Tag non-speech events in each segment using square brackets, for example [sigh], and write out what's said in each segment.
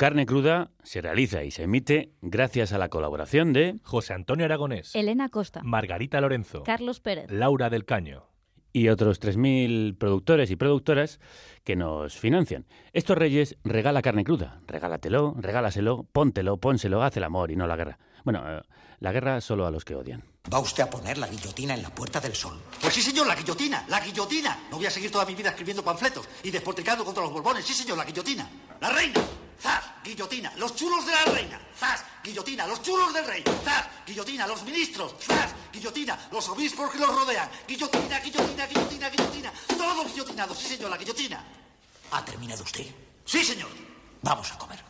Carne Cruda se realiza y se emite gracias a la colaboración de José Antonio Aragonés, Elena Costa, Margarita Lorenzo, Carlos Pérez, Laura del Caño y otros 3.000 productores y productoras que nos financian. Estos Reyes regala carne cruda. Regálatelo, regálaselo, póntelo, pónselo, haz el amor y no la guerra. Bueno, eh, la guerra solo a los que odian. ¿Va usted a poner la guillotina en la Puerta del Sol? Pues sí, señor, la guillotina, la guillotina. No voy a seguir toda mi vida escribiendo panfletos y despotricando contra los borbones. Sí, señor, la guillotina. La reina. ¡Zas! Guillotina. Los chulos de la reina. ¡Zas! Guillotina. Los chulos del rey. ¡Zas! Guillotina. Los ministros. ¡Zas! Guillotina. Los obispos que los rodean. Guillotina, guillotina, guillotina, guillotina. Todos guillotinados. Sí, señor, la guillotina. ¿Ha terminado usted? Sí, señor. Vamos a comer.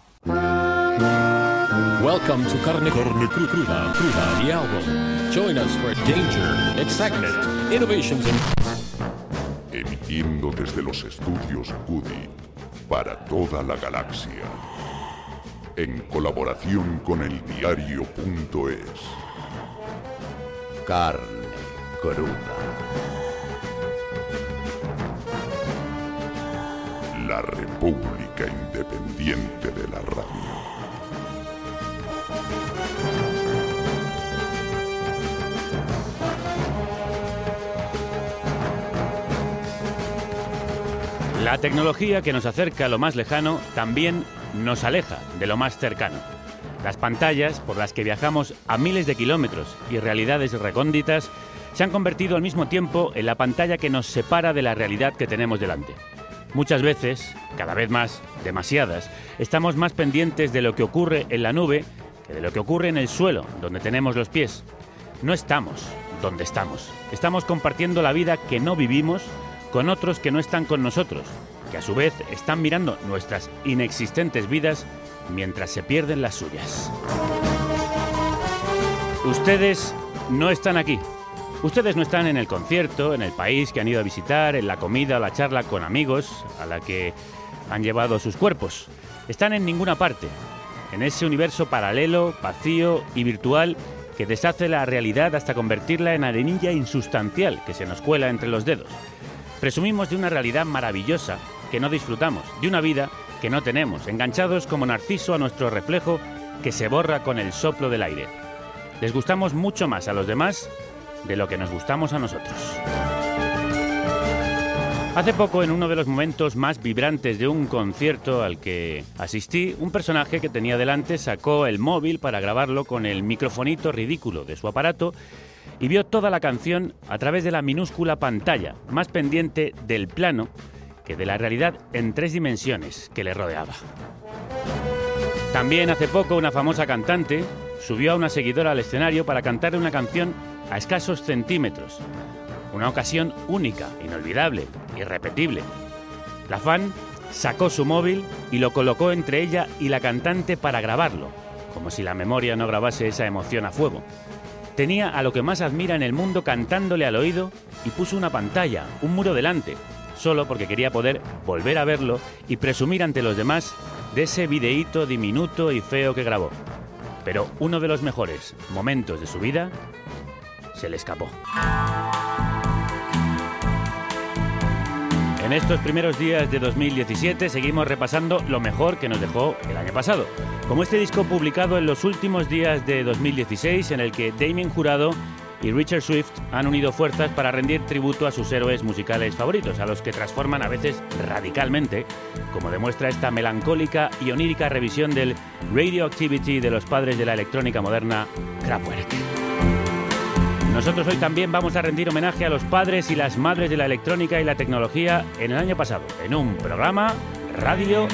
Welcome to Carne, Carne Cru- Cruda, Cruda, the album. Join us for danger, excitement, innovations, and emitiendo desde los estudios Cudi para toda la galaxia, en colaboración con el diario.es. Carne cruda. La República Independiente de la Radio. La tecnología que nos acerca a lo más lejano también nos aleja de lo más cercano. Las pantallas por las que viajamos a miles de kilómetros y realidades recónditas se han convertido al mismo tiempo en la pantalla que nos separa de la realidad que tenemos delante. Muchas veces, cada vez más, demasiadas, estamos más pendientes de lo que ocurre en la nube que de lo que ocurre en el suelo, donde tenemos los pies. No estamos donde estamos. Estamos compartiendo la vida que no vivimos con otros que no están con nosotros, que a su vez están mirando nuestras inexistentes vidas mientras se pierden las suyas. Ustedes no están aquí. Ustedes no están en el concierto, en el país que han ido a visitar, en la comida o la charla con amigos a la que han llevado sus cuerpos. Están en ninguna parte, en ese universo paralelo, vacío y virtual que deshace la realidad hasta convertirla en arenilla insustancial que se nos cuela entre los dedos. Presumimos de una realidad maravillosa que no disfrutamos, de una vida que no tenemos, enganchados como narciso a nuestro reflejo que se borra con el soplo del aire. Les gustamos mucho más a los demás de lo que nos gustamos a nosotros. Hace poco, en uno de los momentos más vibrantes de un concierto al que asistí, un personaje que tenía delante sacó el móvil para grabarlo con el microfonito ridículo de su aparato y vio toda la canción a través de la minúscula pantalla, más pendiente del plano que de la realidad en tres dimensiones que le rodeaba. También hace poco una famosa cantante subió a una seguidora al escenario para cantarle una canción a escasos centímetros. Una ocasión única, inolvidable, irrepetible. La fan sacó su móvil y lo colocó entre ella y la cantante para grabarlo, como si la memoria no grabase esa emoción a fuego. Tenía a lo que más admira en el mundo cantándole al oído y puso una pantalla, un muro delante, solo porque quería poder volver a verlo y presumir ante los demás de ese videíto diminuto y feo que grabó. Pero uno de los mejores momentos de su vida se le escapó. En estos primeros días de 2017 seguimos repasando lo mejor que nos dejó el año pasado, como este disco publicado en los últimos días de 2016 en el que Damien Jurado y Richard Swift han unido fuerzas para rendir tributo a sus héroes musicales favoritos, a los que transforman a veces radicalmente, como demuestra esta melancólica y onírica revisión del Radioactivity de los padres de la electrónica moderna, Kraftwerk. Nosotros hoy también vamos a rendir homenaje a los padres y las madres de la electrónica y la tecnología en el año pasado, en un programa Radio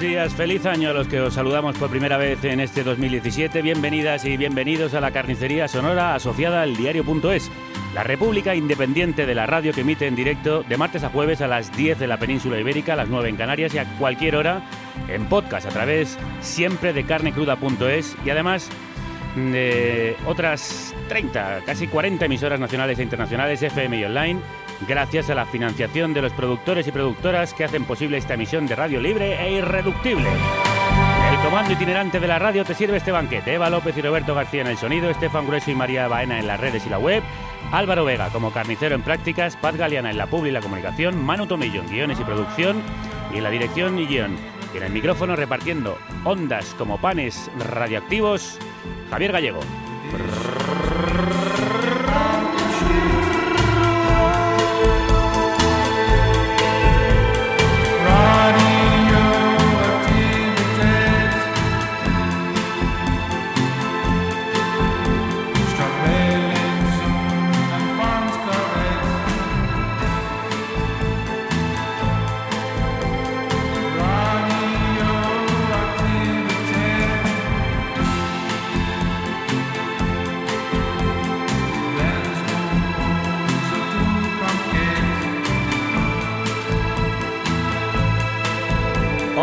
Crudérrimos días, feliz año a los que os saludamos por primera vez en este 2017. Bienvenidas y bienvenidos a la carnicería sonora asociada al diario.es, la república independiente de la radio que emite en directo de martes a jueves a las 10 de la península ibérica, a las 9 en Canarias y a cualquier hora en podcast a través siempre de carnecruda.es y además de otras 30, casi 40 emisoras nacionales e internacionales FM y online gracias a la financiación de los productores y productoras que hacen posible esta emisión de radio libre e irreductible. El comando itinerante de la radio te sirve este banquete. Eva López y Roberto García en el sonido, Estefan Grueso y María Baena en las redes y la web, Álvaro Vega como carnicero en prácticas, Paz Galeana en la publi y la comunicación, Manu Tomillo en guiones y producción y en la dirección y guion. Y en el micrófono repartiendo ondas como panes radioactivos, Javier Gallego.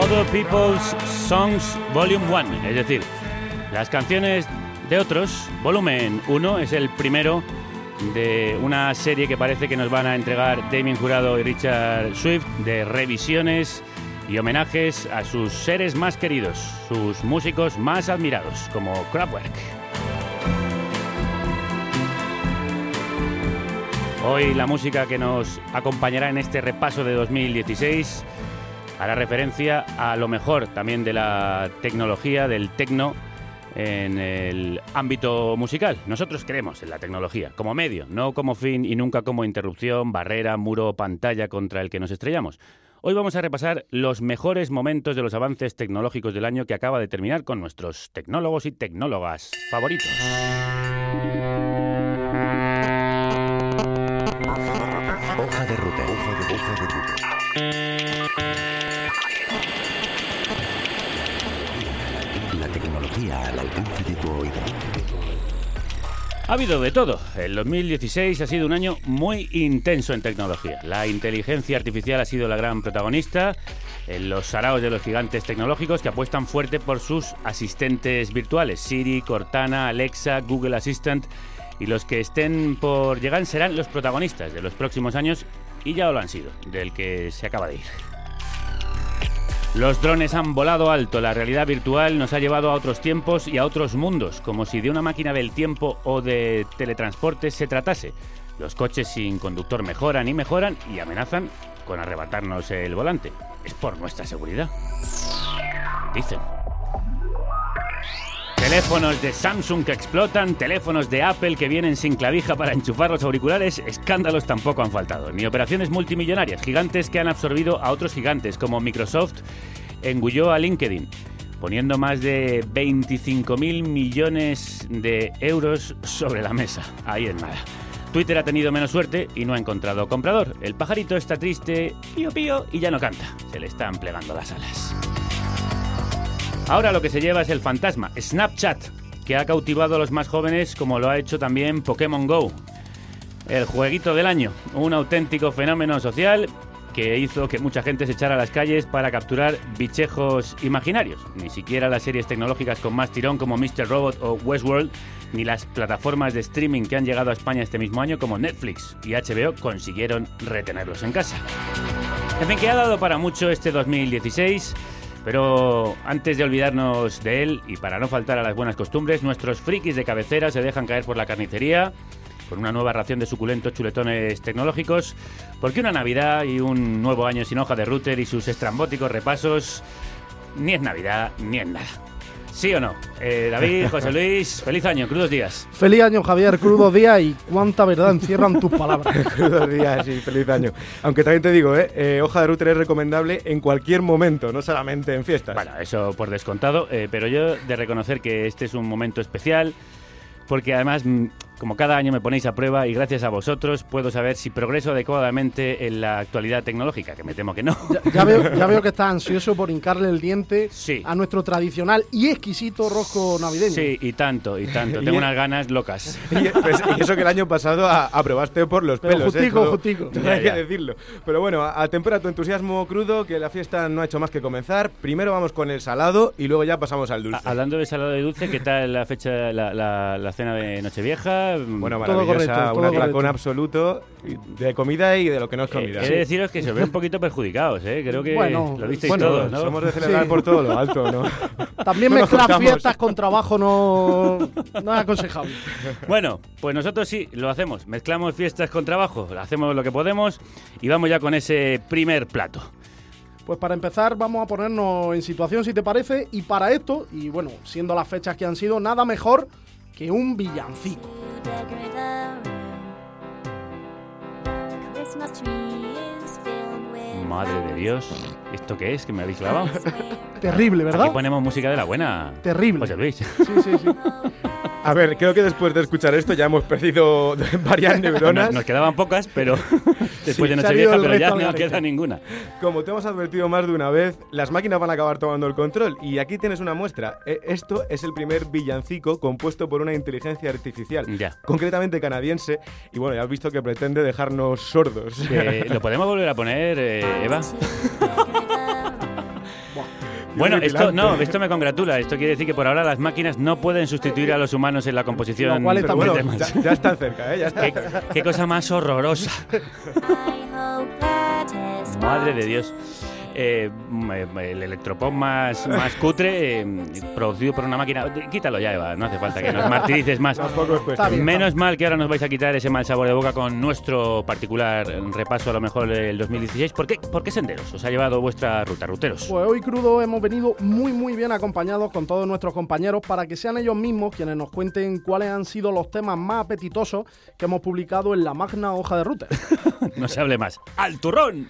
Other People's Songs Volume 1, es decir, las canciones de otros, volumen 1 es el primero de una serie que parece que nos van a entregar Damien Jurado y Richard Swift de revisiones y homenajes a sus seres más queridos, sus músicos más admirados, como Kraftwerk. Hoy la música que nos acompañará en este repaso de 2016 hará referencia a lo mejor también de la tecnología, del tecno en el ámbito musical. Nosotros creemos en la tecnología como medio, no como fin y nunca como interrupción, barrera, muro, pantalla contra el que nos estrellamos. Hoy vamos a repasar los mejores momentos de los avances tecnológicos del año que acaba de terminar con nuestros tecnólogos y tecnólogas favoritos. Hoja de ruta. Ha habido de todo. El 2016 ha sido un año muy intenso en tecnología. La inteligencia artificial ha sido la gran protagonista en los saraos de los gigantes tecnológicos que apuestan fuerte por sus asistentes virtuales, Siri, Cortana, Alexa, Google Assistant, y los que estén por llegar serán los protagonistas de los próximos años y ya lo han sido, del que se acaba de ir. Los drones han volado alto, la realidad virtual nos ha llevado a otros tiempos y a otros mundos, como si de una máquina del tiempo o de teletransporte se tratase. Los coches sin conductor mejoran y mejoran y amenazan con arrebatarnos el volante. Es por nuestra seguridad. Dicen. Teléfonos de Samsung que explotan, teléfonos de Apple que vienen sin clavija para enchufar los auriculares, escándalos tampoco han faltado, ni operaciones multimillonarias, gigantes que han absorbido a otros gigantes como Microsoft engulló a LinkedIn, poniendo más de 25.000 millones de euros sobre la mesa. Ahí es nada. Twitter ha tenido menos suerte y no ha encontrado comprador. El pajarito está triste, pío pío, y ya no canta. Se le están plegando las alas. Ahora lo que se lleva es el fantasma, Snapchat, que ha cautivado a los más jóvenes como lo ha hecho también Pokémon Go. El jueguito del año, un auténtico fenómeno social que hizo que mucha gente se echara a las calles para capturar bichejos imaginarios. Ni siquiera las series tecnológicas con más tirón como Mr. Robot o Westworld, ni las plataformas de streaming que han llegado a España este mismo año como Netflix y HBO consiguieron retenerlos en casa. En fin, que ha dado para mucho este 2016. Pero antes de olvidarnos de él y para no faltar a las buenas costumbres, nuestros frikis de cabecera se dejan caer por la carnicería con una nueva ración de suculentos chuletones tecnológicos, porque una Navidad y un nuevo año sin hoja de router y sus estrambóticos repasos ni es Navidad ni es nada. ¿Sí o no? Eh, David, José Luis, feliz año, crudos días. Feliz año, Javier, crudo día y cuánta verdad encierran tus palabras. [laughs] Crudos días y feliz año. Aunque también te digo, ¿eh? Eh, hoja de router es recomendable en cualquier momento, no solamente en fiestas. Bueno, eso por descontado, eh, pero yo de reconocer que este es un momento especial, porque además mm, como cada año me ponéis a prueba y gracias a vosotros puedo saber si progreso adecuadamente en la actualidad tecnológica, que me temo que no. Ya, ya veo, ya veo que estás ansioso por hincarle el diente Sí. a nuestro tradicional y exquisito rosco navideño. Sí, y tanto, y tanto. [laughs] Y- Tengo unas ganas locas. [laughs] Y, pues, y eso que el año pasado aprobaste por los Pero pelos, ¿eh? justico, Todo- justico. todo hay que decirlo. Pero bueno, a- atempera tu entusiasmo crudo, que la fiesta no ha hecho más que comenzar. Primero vamos con el salado y luego ya pasamos al dulce. A- Hablando de salado de dulce, ¿qué tal la fecha, la, la- la cena de Nochevieja? Bueno, Todo maravillosa, correcto, todo un atracón correcto. absoluto de comida y de lo que no es comida. Eh, he de deciros que se os ve un poquito perjudicados, ¿eh? Creo que Bueno, lo visteis Bueno, todos, ¿no? somos de celebrar Sí. por todo lo alto, ¿no? [laughs] También No mezclar fiestas con trabajo no, no es aconsejable. [laughs] Bueno, pues nosotros sí, lo hacemos. Mezclamos fiestas con trabajo, hacemos lo que podemos y vamos ya con ese primer plato. Pues para empezar vamos a ponernos en situación si te parece y para esto, y bueno, siendo las fechas que han sido, nada mejor que un villancico. Madre de Dios, ¿esto qué es? ¿Que me habéis clavado? Terrible, ¿verdad? Aquí ponemos música de la buena. Terrible. José Luis. Sí, sí, sí. A ver, creo que después de escuchar esto ya hemos perdido [laughs] varias neuronas. Nos, nos quedaban pocas, pero [laughs] [laughs] después de ha ido Nochevieja, pero ya no queda ninguna. Como te hemos advertido más de una vez, las máquinas van a acabar tomando el control. Y aquí tienes una muestra. E- Esto es el primer villancico compuesto por una inteligencia artificial, Ya. concretamente canadiense. Y bueno, ya has visto que pretende dejarnos sordos. Eh, ¿Lo podemos volver a poner, eh, Eva? Bueno, esto no, esto me congratula. Esto quiere decir que por ahora las máquinas no pueden sustituir a los humanos en la composición. Lo está bueno, temas. ya, ya están cerca, ¿eh? Ya está. ¿Qué, qué cosa más horrorosa. [laughs] Madre de Dios. Eh, el electropop más, más cutre, eh, producido por una máquina. Quítalo ya, Eva, no hace falta que nos [laughs] martirices más. Menos mal que ahora nos vais a quitar ese mal sabor de boca con nuestro particular repaso a lo mejor del 2016. ¿Por qué, ¿Por qué senderos os ha llevado vuestra ruta, ruteros? Pues hoy crudo hemos venido muy muy bien acompañados con todos nuestros compañeros para que sean ellos mismos quienes nos cuenten cuáles han sido los temas más apetitosos que hemos publicado en la magna hoja de ruta. [laughs] No se hable más. ¡Al turrón!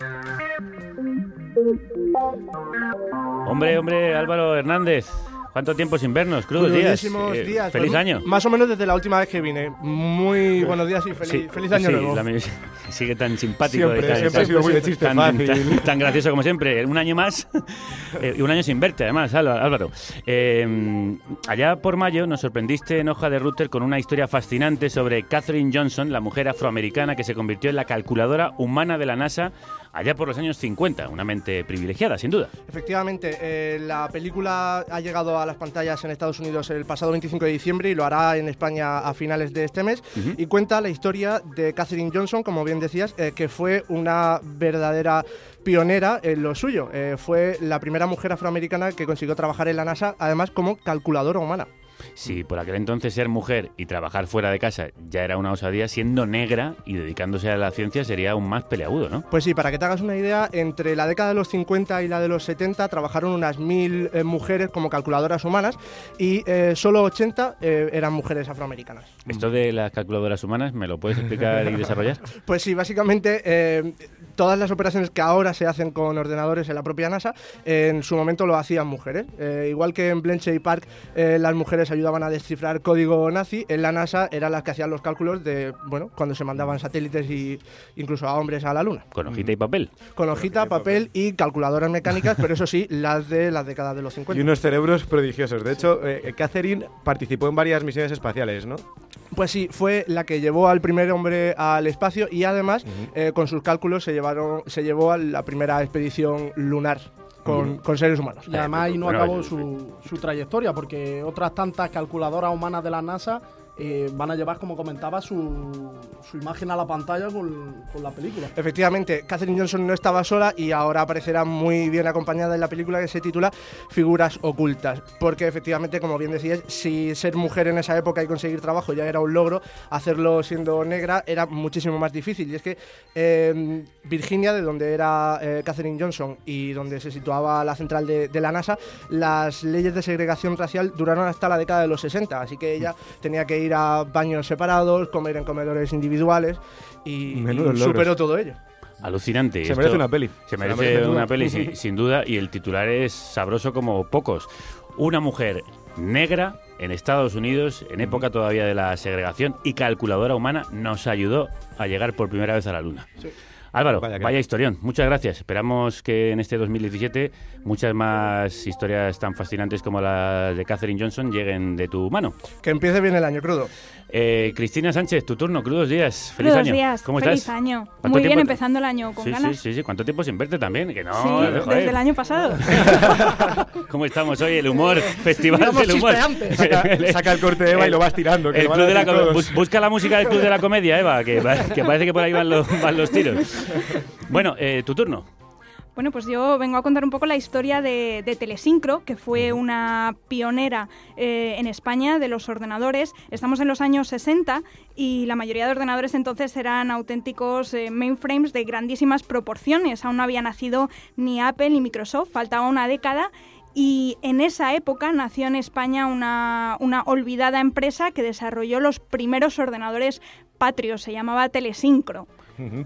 Hombre, hombre, Álvaro Hernández. ¿Cuánto tiempo sin vernos? Crudos días. Eh, días. Feliz año. Más o menos desde la última vez que vine. Muy buenos días y feliz, Sí, feliz año sí, nuevo. la [laughs] sigue tan simpático. Siempre, tan, siempre ha sido muy de chiste tan, fácil. tan- [laughs] tan gracioso como siempre. Un año más [laughs] eh, y un año sin verte, además, Álvaro. Álvaro. Eh, allá por mayo nos sorprendiste en Hoja de Router con una historia fascinante sobre Katherine Johnson, la mujer afroamericana que se convirtió en la calculadora humana de la NASA allá por los años 50. Una mente privilegiada, sin duda. Efectivamente, eh, la película ha llegado a las pantallas en Estados Unidos el pasado 25 de diciembre y lo hará en España a finales de este mes. Y cuenta la historia de Katherine Johnson, como bien decías, eh, que fue una verdadera pionera en lo suyo. Eh, fue la primera mujer afroamericana que consiguió trabajar en la NASA, además como calculadora humana. Si por aquel entonces ser mujer y trabajar fuera de casa ya era una osadía, siendo negra y dedicándose a la ciencia sería aún más peleagudo, ¿no? Pues sí, para que te hagas una idea, entre la década de los 50 y la de los 70 trabajaron unas mil eh, mujeres como calculadoras humanas y eh, solo 80 eh, eran mujeres afroamericanas. Esto de las calculadoras humanas, ¿me lo puedes explicar y [laughs] desarrollar? Pues sí, básicamente todas las operaciones que ahora se hacen con ordenadores en la propia NASA, eh, en su momento lo hacían mujeres. Eh, igual que en Bletchley Park eh, las mujeres ayudaban a descifrar código nazi, en la NASA eran las que hacían los cálculos de, bueno, cuando se mandaban satélites y incluso a hombres a la Luna. Con hojita y papel. Con hojita, papel y calculadoras mecánicas, pero eso sí, las de las décadas de los 50. Y unos cerebros prodigiosos. De hecho, eh, Catherine participó en varias misiones espaciales, ¿no? Pues sí, fue la que llevó al primer hombre al espacio y además eh, con sus cálculos se, llevaron, se llevó a la primera expedición lunar con, con seres humanos. Y además ahí no acabó su trayectoria, porque otras tantas calculadoras humanas de la NASA eh, van a llevar, como comentaba, su, su imagen a la pantalla con, la película. Efectivamente, Katherine Johnson no estaba sola y ahora aparecerá muy bien acompañada en la película que se titula Figuras ocultas. Porque efectivamente, como bien decías, si ser mujer en esa época y conseguir trabajo ya era un logro, hacerlo siendo negra era muchísimo más difícil. Y es que eh, Virginia, de donde era eh, Katherine Johnson y donde se situaba la central de, de la NASA, las leyes de segregación racial duraron hasta la década de los 60. Así que ella tenía que ir a baños separados, comer en comedores individuales y, superó todo ello. Alucinante. Se Esto- merece una peli. Se merece una peli, sin, sin duda, y el titular es sabroso como pocos. una mujer negra en Estados Unidos, en época todavía de la segregación y calculadora humana, nos ayudó a llegar por primera vez a la Luna. Álvaro, Vaya historión. Muchas gracias. Esperamos que en este 2017 muchas más historias tan fascinantes como las de Catherine Johnson lleguen de tu mano. Que empiece bien el año crudo. Eh, Cristina Sánchez, tu turno. Crudos días. Feliz Crudos año. días, ¿Cómo feliz estás? año. ¿Cuánto Muy bien, empezando el año con sí, ganas. Sí, sí, sí. ¿Cuánto tiempo sin verte también? Que no, Sí, joder. desde el año pasado. [laughs] ¿Cómo estamos hoy? El humor, festival del humor. [laughs] Saca, saca el corte de Eva y lo vas tirando. que El lo club de la busca la música del club de la comedia, Eva, que, que parece que por ahí van los, van los tiros. [laughs] Bueno, eh, tu turno. Bueno, pues yo vengo a contar un poco la historia de, de Telesincro, que fue una pionera eh, en España de los ordenadores. Estamos en los años 60 y la mayoría de ordenadores entonces eran auténticos eh, mainframes de grandísimas proporciones. Aún no había nacido ni Apple ni Microsoft, faltaba una década. Y en esa época nació en España una, una olvidada empresa que desarrolló los primeros ordenadores patrios, se llamaba Telesincro.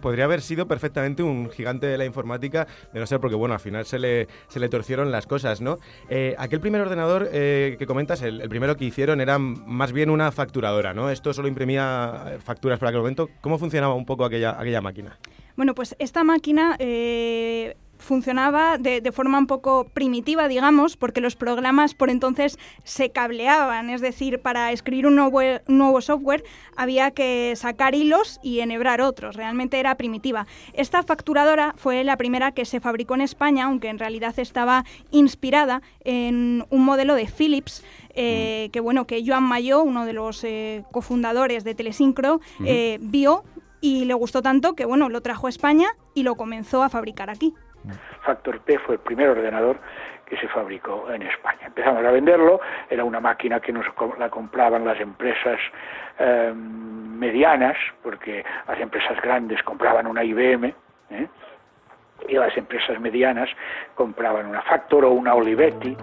Podría haber sido perfectamente un gigante de la informática, de no ser porque, bueno, al final se le, se le torcieron las cosas, ¿no? Eh, aquel primer ordenador eh, que comentas, el, primero que hicieron era más bien una facturadora, ¿no? Esto solo imprimía eh, facturas para aquel momento. ¿Cómo funcionaba un poco aquella, aquella máquina? Bueno, pues esta máquina funcionaba de, de forma un poco primitiva, digamos, porque los programas por entonces se cableaban, es decir, para escribir un nuevo, un nuevo software había que sacar hilos y enhebrar otros, realmente era primitiva. Esta facturadora fue la primera que se fabricó en España, aunque en realidad estaba inspirada en un modelo de Philips, eh, que bueno, que Joan Mayo, uno de los eh, cofundadores de Telesincro, eh, vio y le gustó tanto que bueno, lo trajo a España y lo comenzó a fabricar aquí. Factor P fue el primer ordenador que se fabricó en España. Empezamos a venderlo, era una máquina que nos la compraban las empresas eh, medianas, porque las empresas grandes compraban una IBM, ¿eh? y las empresas medianas compraban una Factor o una Olivetti.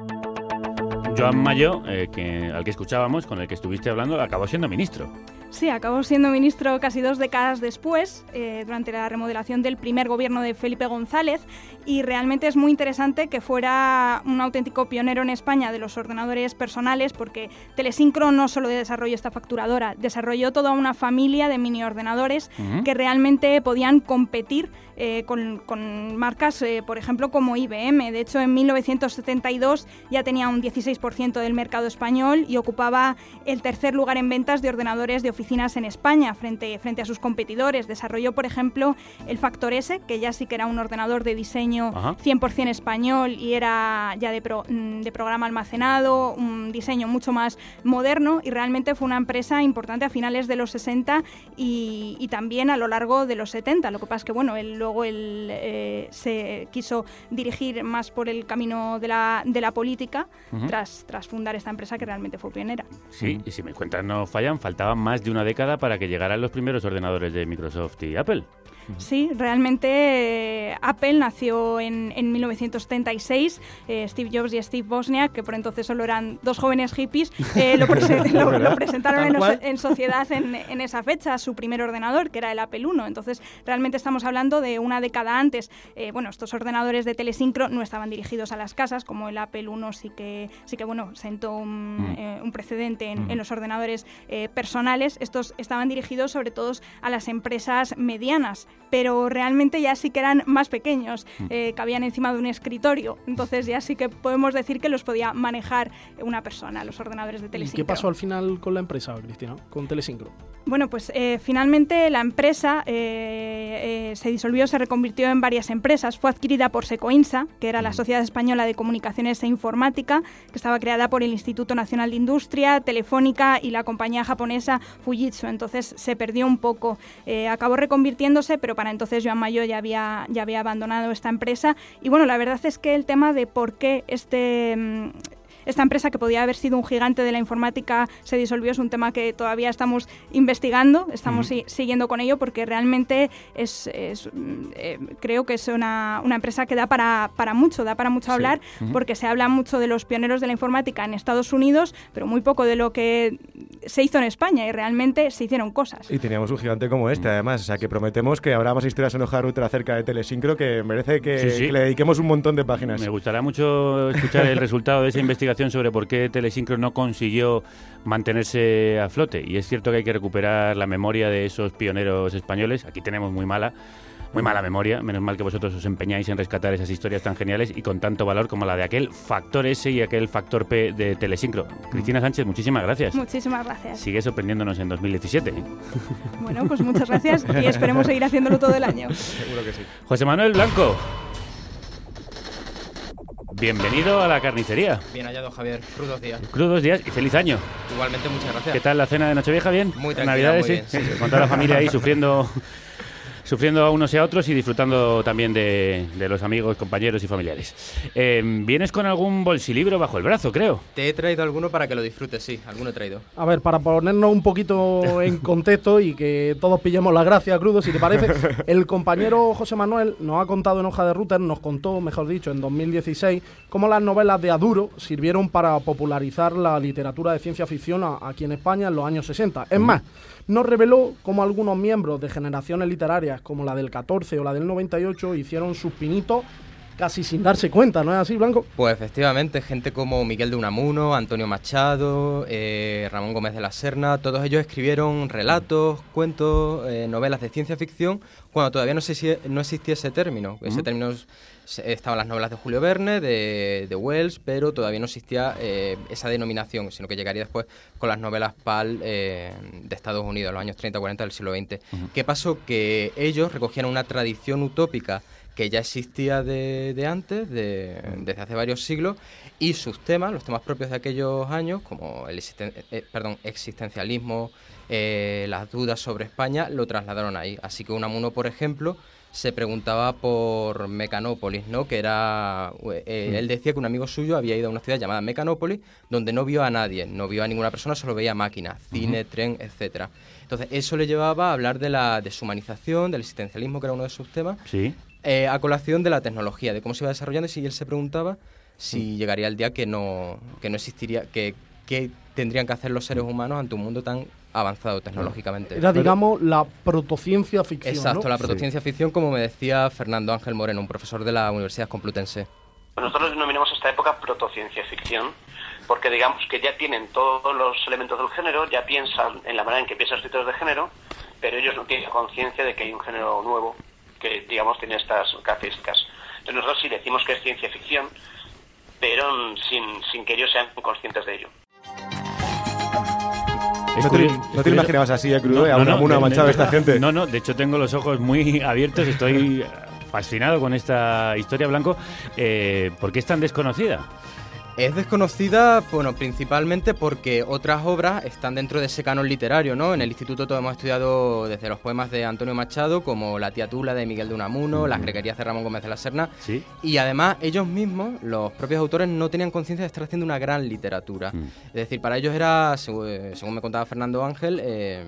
Joan Mayo, eh, al que escuchábamos, con el que estuviste hablando, acabó siendo ministro. Sí, acabó siendo ministro casi dos décadas después, eh, durante la remodelación del primer gobierno de Felipe González, y realmente es muy interesante que fuera un auténtico pionero en España de los ordenadores personales, porque Telesincro no solo desarrolló esta facturadora, desarrolló toda una familia de mini ordenadores Ujú. que realmente podían competir eh, con, con marcas, eh, por ejemplo, como IBM. De hecho, en 1972 ya tenía un 16% del mercado español y ocupaba el tercer lugar en ventas de ordenadores de oficinas en España frente, frente a sus competidores. Desarrolló, por ejemplo, el Factor S, que ya sí que era un ordenador de diseño Ajá. 100% español y era ya de, pro- mm, de programa almacenado, un diseño mucho más moderno y realmente fue una empresa importante a finales de los 60 y, y también a lo largo de los 70. Lo que pasa es que bueno, él, luego él eh, se quiso dirigir más por el camino de la, de la política tras, tras fundar esta empresa que realmente fue pionera. Sí, y si mis cuentas no fallan, faltaban más de una década para que llegaran los primeros ordenadores de Microsoft y Apple. Sí, realmente eh, Apple nació en, en 1976. eh, Steve Jobs y Steve Wozniak, que por entonces solo eran dos jóvenes hippies, eh, lo, [laughs] presentaron en, sociedad en, en esa fecha, su primer ordenador, que era el Apple I. Entonces, realmente estamos hablando de una década antes. Eh, bueno, estos ordenadores de telesincro no estaban dirigidos a las casas, como el Apple I sí que, sí que bueno, sentó un, Mm. eh, un precedente en, Mm. en los ordenadores eh, personales. Estos estaban dirigidos sobre todo a las empresas medianas, pero realmente ya sí que eran más pequeños, Mm. eh, cabían encima de un escritorio. Entonces ya sí que podemos decir que los podía manejar una persona, los ordenadores de ¿Y telesincro. qué pasó al final con la empresa, Cristina? Con Telesincro. Bueno, pues eh, finalmente la empresa eh, eh, se disolvió, se reconvirtió en varias empresas. Fue adquirida por Secoinsa, que era la Sociedad Española de Comunicaciones e Informática, que estaba creada por el Instituto Nacional de Industria, Telefónica y la compañía japonesa Entonces se perdió un poco. Eh, acabó reconvirtiéndose, pero para entonces Joan Mayo ya había, ya había abandonado esta empresa. Y bueno, la verdad es que el tema de por qué este... esta empresa, que podía haber sido un gigante de la informática, se disolvió. Es un tema que todavía estamos investigando, estamos si- siguiendo con ello, porque realmente es, es, mm, eh, creo que es una, una empresa que da para, para mucho, da para mucho Sí. hablar, porque se habla mucho de los pioneros de la informática en Estados Unidos, pero muy poco de lo que se hizo en España y realmente se hicieron cosas. Y teníamos un gigante como este, además. O sea, que prometemos que habrá más historias en Hoja Ruta acerca de Telesincro que merece que, Sí, sí. que le dediquemos un montón de páginas. Me gustará mucho escuchar el [laughs] resultado de esa investigación sobre por qué Telesincro no consiguió mantenerse a flote. Y es cierto que hay que recuperar la memoria de esos pioneros españoles. Aquí tenemos muy mala. Muy mala memoria, menos mal que vosotros os empeñáis en rescatar esas historias tan geniales y con tanto valor como la de aquel factor S y aquel factor P de Telesincro. Cristina Sánchez, muchísimas gracias. Muchísimas gracias. Sigue sorprendiéndonos en 2017. ¿eh? Bueno, pues muchas gracias y esperemos seguir haciéndolo todo el año. [laughs] Seguro que sí. José Manuel Blanco. Bienvenido a la carnicería. Bien hallado, Javier. Crudos días. Crudos días y feliz año. Igualmente, muchas gracias. ¿Qué tal la cena de Nochevieja? ¿Bien? Muy tranquila, Navidades, muy sí. bien, sí. Con toda la familia ahí sufriendo, sufriendo a unos y a otros y disfrutando también de, de los amigos, compañeros y familiares. Eh, Vienes con algún bolsilibro bajo el brazo, creo. Te he traído alguno para que lo disfrutes, sí. Alguno he traído. A ver, para ponernos un poquito en [laughs] contexto y que todos pillemos la gracia, crudo, si te parece, [laughs] el compañero José Manuel nos ha contado en Hoja de Ruta, nos contó, mejor dicho, en 2016, cómo las novelas de Aduro sirvieron para popularizar la literatura de ciencia ficción aquí en España en los años 60. Es más, nos reveló cómo algunos miembros de generaciones literarias como la del 14 o la del 98 hicieron sus pinitos casi sin darse cuenta, ¿no es así, Blanco? Pues efectivamente, gente como Miguel de Unamuno, Antonio Machado, eh, Ramón Gómez de la Serna, todos ellos escribieron relatos, cuentos, eh, novelas de ciencia ficción cuando todavía no, sé si, no existía ese término. Ese Ujú. término se- estaban las novelas de Julio Verne, de, de Wells, pero todavía no existía eh, esa denominación, sino que llegaría después con las novelas PAL eh, de Estados Unidos, los años 30-40 del siglo XX. ¿Qué pasó? Que ellos recogían una tradición utópica que ya existía de, de antes, de- desde hace varios siglos, y sus temas, los temas propios de aquellos años, como el existen- eh, perdón, existencialismo, eh, las dudas sobre España, lo trasladaron ahí. Así que Unamuno, por ejemplo, se preguntaba por Mecanópolis, ¿no? Que era... eh, Mm. Él decía que un amigo suyo había ido a una ciudad llamada Mecanópolis, donde no vio a nadie, no vio a ninguna persona, solo veía máquinas, cine, tren, etcétera. Entonces, eso le llevaba a hablar de la deshumanización, del existencialismo, que era uno de sus temas, Sí. eh, a colación de la tecnología, de cómo se iba desarrollando y si él se preguntaba si llegaría el día que no, que no existiría, que, que tendrían que hacer los seres humanos ante un mundo tan avanzado tecnológicamente. Era, digamos, la protociencia ficción, Exacto, ¿no? la protociencia ficción, como me decía Fernando Ángel Moreno, un profesor de la Universidad Complutense. Nosotros denominamos esta época protociencia ficción, porque digamos que ya tienen todos los elementos del género, ya piensan en la manera en que piensan los escritores de género, pero ellos no tienen conciencia de que hay un género nuevo que, digamos, tiene estas características. Entonces nosotros sí decimos que es ciencia ficción, pero sin, sin que ellos sean conscientes de ello. No te, no imaginabas así, eh, crudo, a una muna de- manchado de- esta gente. No, no, de hecho tengo los ojos muy [laughs] abiertos, estoy eh, fascinado con esta historia, Blanco. Eh, ¿Por qué es tan desconocida? Es desconocida, bueno, principalmente porque otras obras están dentro de ese canon literario, ¿no? En el instituto todos hemos estudiado desde los poemas de Antonio Machado, como La tía Tula de Miguel de Unamuno, Las greguerías de Ramón Gómez de la Serna, Sí. y además ellos mismos, los propios autores, no tenían conciencia de estar haciendo una gran literatura. Es decir, para ellos era, eh, según me contaba Fernando Ángel, eh,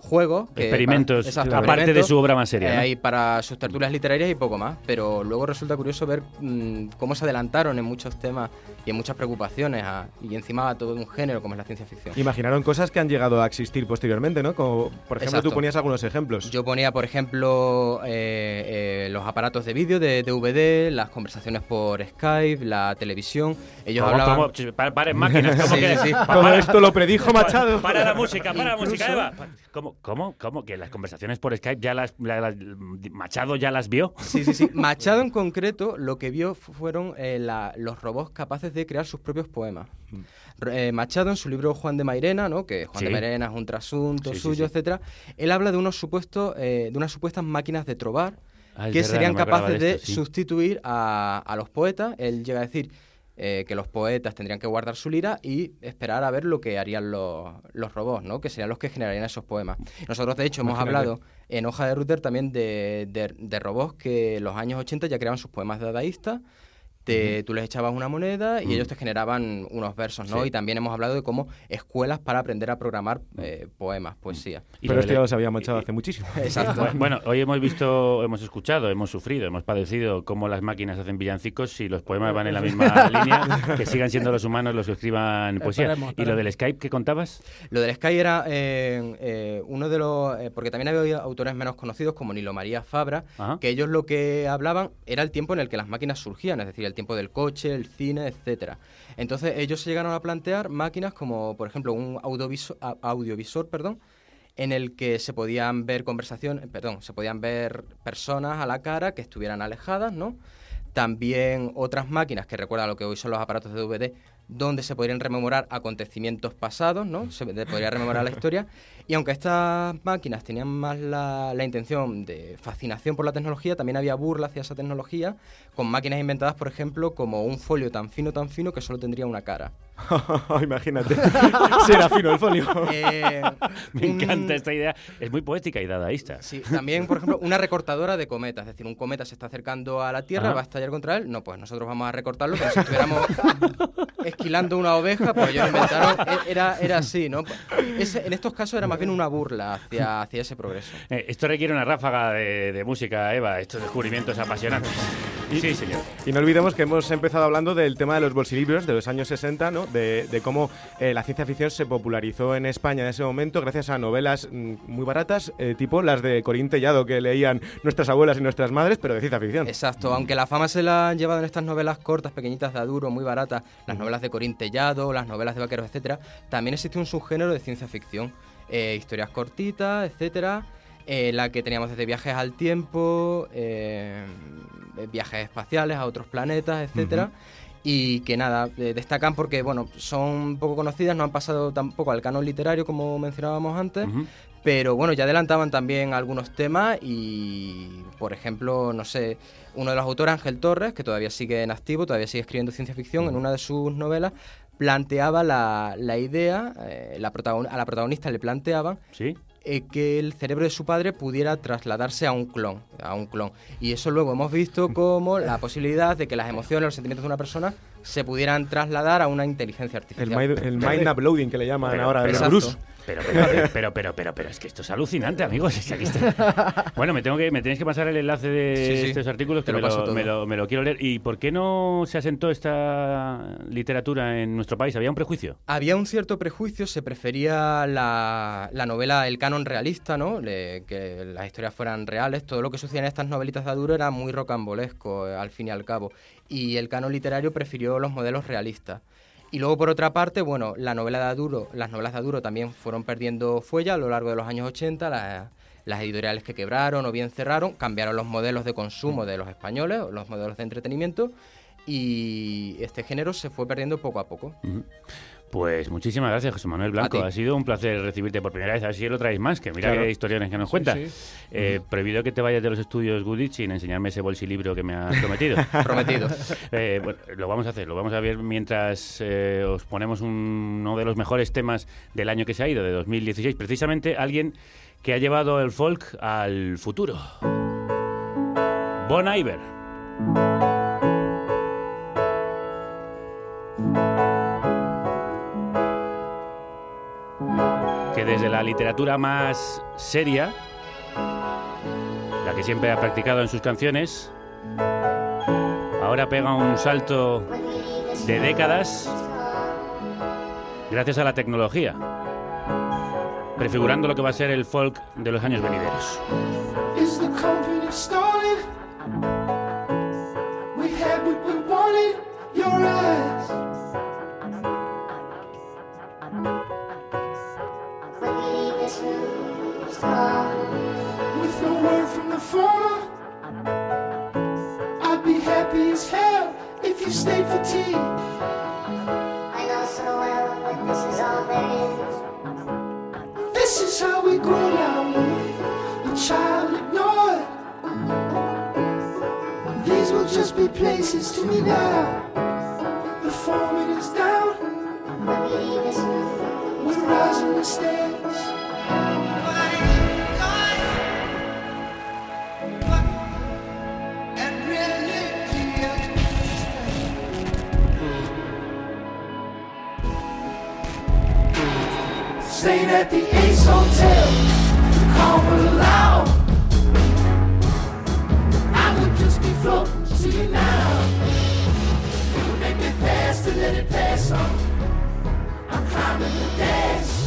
juegos. que Experimentos, para- exacto, aparte de su obra más seria, eh, para sus tertulias literarias y poco más. Pero luego resulta curioso ver mm, cómo se adelantaron en muchos temas y en muchas preocupaciones a- y encima a todo un género como es la ciencia ficción. Imaginaron cosas que han llegado a existir posteriormente, ¿no? Como, por ejemplo, Exacto. tú ponías algunos ejemplos. Yo ponía, por ejemplo, eh, eh, los aparatos de vídeo de DVD, las conversaciones por Skype, la televisión. Ellos ¿Cómo, hablaban... cómo? Ch- pa- Paren máquinas, ¿cómo [laughs] Sí, que? sí, Todo para- esto lo predijo Machado. Para la música, para la música, Eva. ¿Cómo, cómo, cómo, cómo? ¿Que las conversaciones por Skype ya las, la- la- Machado ya las vio? Sí, sí, sí. [laughs] Machado en concreto lo que vio fu- fueron eh, la- los robots capaces de crear sus propios poemas. R- eh, Machado en su libro Juan de Mairena, ¿no? que Juan de. Mairena es un trasunto Sí, suyo, sí. etcétera, él habla de unos supuestos, eh, de unas supuestas máquinas de trobar Ah, que verdad, serían no capaces de esto, sustituir a, a los poetas. Él llega a decir eh, que los poetas tendrían que guardar su lira y esperar a ver lo que harían los, los robots, ¿no? que serían los que generarían esos poemas. Nosotros, de hecho, hemos Imagínate. hablado en Hoja de Router también de, de- de robots que en los años 80 ya creaban sus poemas dadaístas te, tú les echabas una moneda y ellos te generaban unos versos, ¿no? Sí. Y también hemos hablado de cómo escuelas para aprender a programar eh, poemas, poesía. Y Pero esto ya los habíamos echado hace muchísimo. [laughs] Exacto. Bu- Bueno, hoy hemos visto, hemos escuchado, hemos sufrido, hemos padecido cómo las máquinas hacen villancicos y los poemas van en la misma [laughs] línea, que sigan siendo los humanos los que escriban poesía. Esperemos, ¿Y lo del Skype que contabas? Lo del Sky era eh, eh, uno de los... eh, porque también había autores menos conocidos como Nilo María Fabra, Ajá. que ellos lo que hablaban era el tiempo en el que las máquinas surgían, es decir, el tiempo del coche, el cine, etcétera. Entonces ellos se llegaron a plantear máquinas como, por ejemplo, un audiovisor, perdón, en el que se podían ver conversaciones, perdón, se podían ver personas a la cara que estuvieran alejadas, ¿no? También otras máquinas que recuerdan lo que hoy son los aparatos de DVD, donde se podrían rememorar acontecimientos pasados, ¿no? Se podría rememorar la historia. Y aunque estas máquinas tenían más la, la intención de fascinación por la tecnología, también había burla hacia esa tecnología, con máquinas inventadas, por ejemplo, como un folio tan fino, tan fino, que solo tendría una cara. [laughs] Imagínate. [laughs] Será fino el folio. [laughs] Eh, Me un- encanta esta idea. Es muy poética y dadaísta. Sí, también, por ejemplo, una recortadora de cometas. Es decir, un cometa se está acercando a la Tierra, Ajá. va a estallar contra él. No, pues nosotros vamos a recortarlo, pero si estuviéramos esquilando una oveja, pues ellos inventaron. e- Era, era así, ¿no? Ese- en estos casos era más bien una burla hacia, hacia ese progreso. [laughs] Eh, esto requiere una ráfaga de, de música, Eva, estos descubrimientos apasionantes. Sí, señor. Y no olvidemos que hemos empezado hablando del tema de los bolsilibros de los años 60, ¿no? de, de cómo eh, la ciencia ficción se popularizó en España en ese momento gracias a novelas mm, muy baratas, eh, tipo las de Corín Tellado que leían nuestras abuelas y nuestras madres, pero de ciencia ficción. Exacto, aunque la fama se la han llevado en estas novelas cortas, pequeñitas de Aduro, muy baratas, las novelas de Corín Tellado, las novelas de vaqueros, etcétera, también existe un subgénero de ciencia ficción, eh, historias cortitas, etcétera, eh, la que teníamos desde viajes al tiempo, eh, viajes espaciales a otros planetas, etcétera. Y que nada, destacan porque, bueno, son poco conocidas, no han pasado tampoco al canon literario como mencionábamos antes, pero bueno, ya adelantaban también algunos temas y, por ejemplo, no sé, uno de los autores, Ángel Torres, que todavía sigue en activo, todavía sigue escribiendo ciencia ficción, en una de sus novelas planteaba la, la idea, eh, la protagon- a la protagonista le planteaban ¿Sí? eh, que el cerebro de su padre pudiera trasladarse a un clon, a un clon. Y eso luego hemos visto como la posibilidad de que las emociones, los sentimientos de una persona se pudieran trasladar a una inteligencia El, artificial. mind, el mind uploading que le llaman Pero- ahora de gurús. Pero, pero, pero, pero, pero, pero, es que esto es alucinante, amigos. Es que aquí está- Bueno, me tengo que, me tenéis que pasar el enlace de Sí, sí, estos artículos que te lo me lo, paso todo. me, lo, me lo quiero leer. ¿Y por qué no se asentó esta literatura en nuestro país? ¿Había un prejuicio? Había un cierto prejuicio, se prefería la, la novela, el canon realista, ¿no? Le- que las historias fueran reales. Todo lo que sucedía en estas novelitas de Aduro era muy rocambolesco, eh, al fin y al cabo. Y el canon literario prefirió los modelos realistas. Y luego, por otra parte, bueno, la novela de Aduro, las novelas de Aduro también fueron perdiendo fuella a lo largo de los años 80. la- las editoriales que quebraron o bien cerraron, cambiaron los modelos de consumo de los españoles, los modelos de entretenimiento, y este género se fue perdiendo poco a poco. Pues muchísimas gracias, José Manuel Blanco. Ha sido un placer recibirte por primera vez. A ver si lo traéis más, que mira Claro. qué historiones que nos Sí, cuentas. sí. Eh, prohibido que te vayas de los estudios Goodrich sin enseñarme ese bolsilibro que me has prometido. [laughs] Prometido. [laughs] Eh, bueno, lo vamos a hacer, lo vamos a ver mientras eh, os ponemos un- uno de los mejores temas del año que se ha ido, de 2016. Precisamente alguien que ha llevado el folk al futuro. Bon Iver. Desde la literatura más seria, la que siempre ha practicado en sus canciones, ahora pega un salto de décadas gracias a la tecnología, prefigurando lo que va a ser el folk de los años venideros. No word from the former, I'd be happy as hell if you stayed for tea. I know so well what this is all there is. This is how we grow now. A child ignored. These will just be places to me now. The foreman is down. We're rising the stairs. Stayed at the Ace Hotel. The call were loud, I would just be floating to you now. You make me pass to let it pass on. I'm climbing the dash.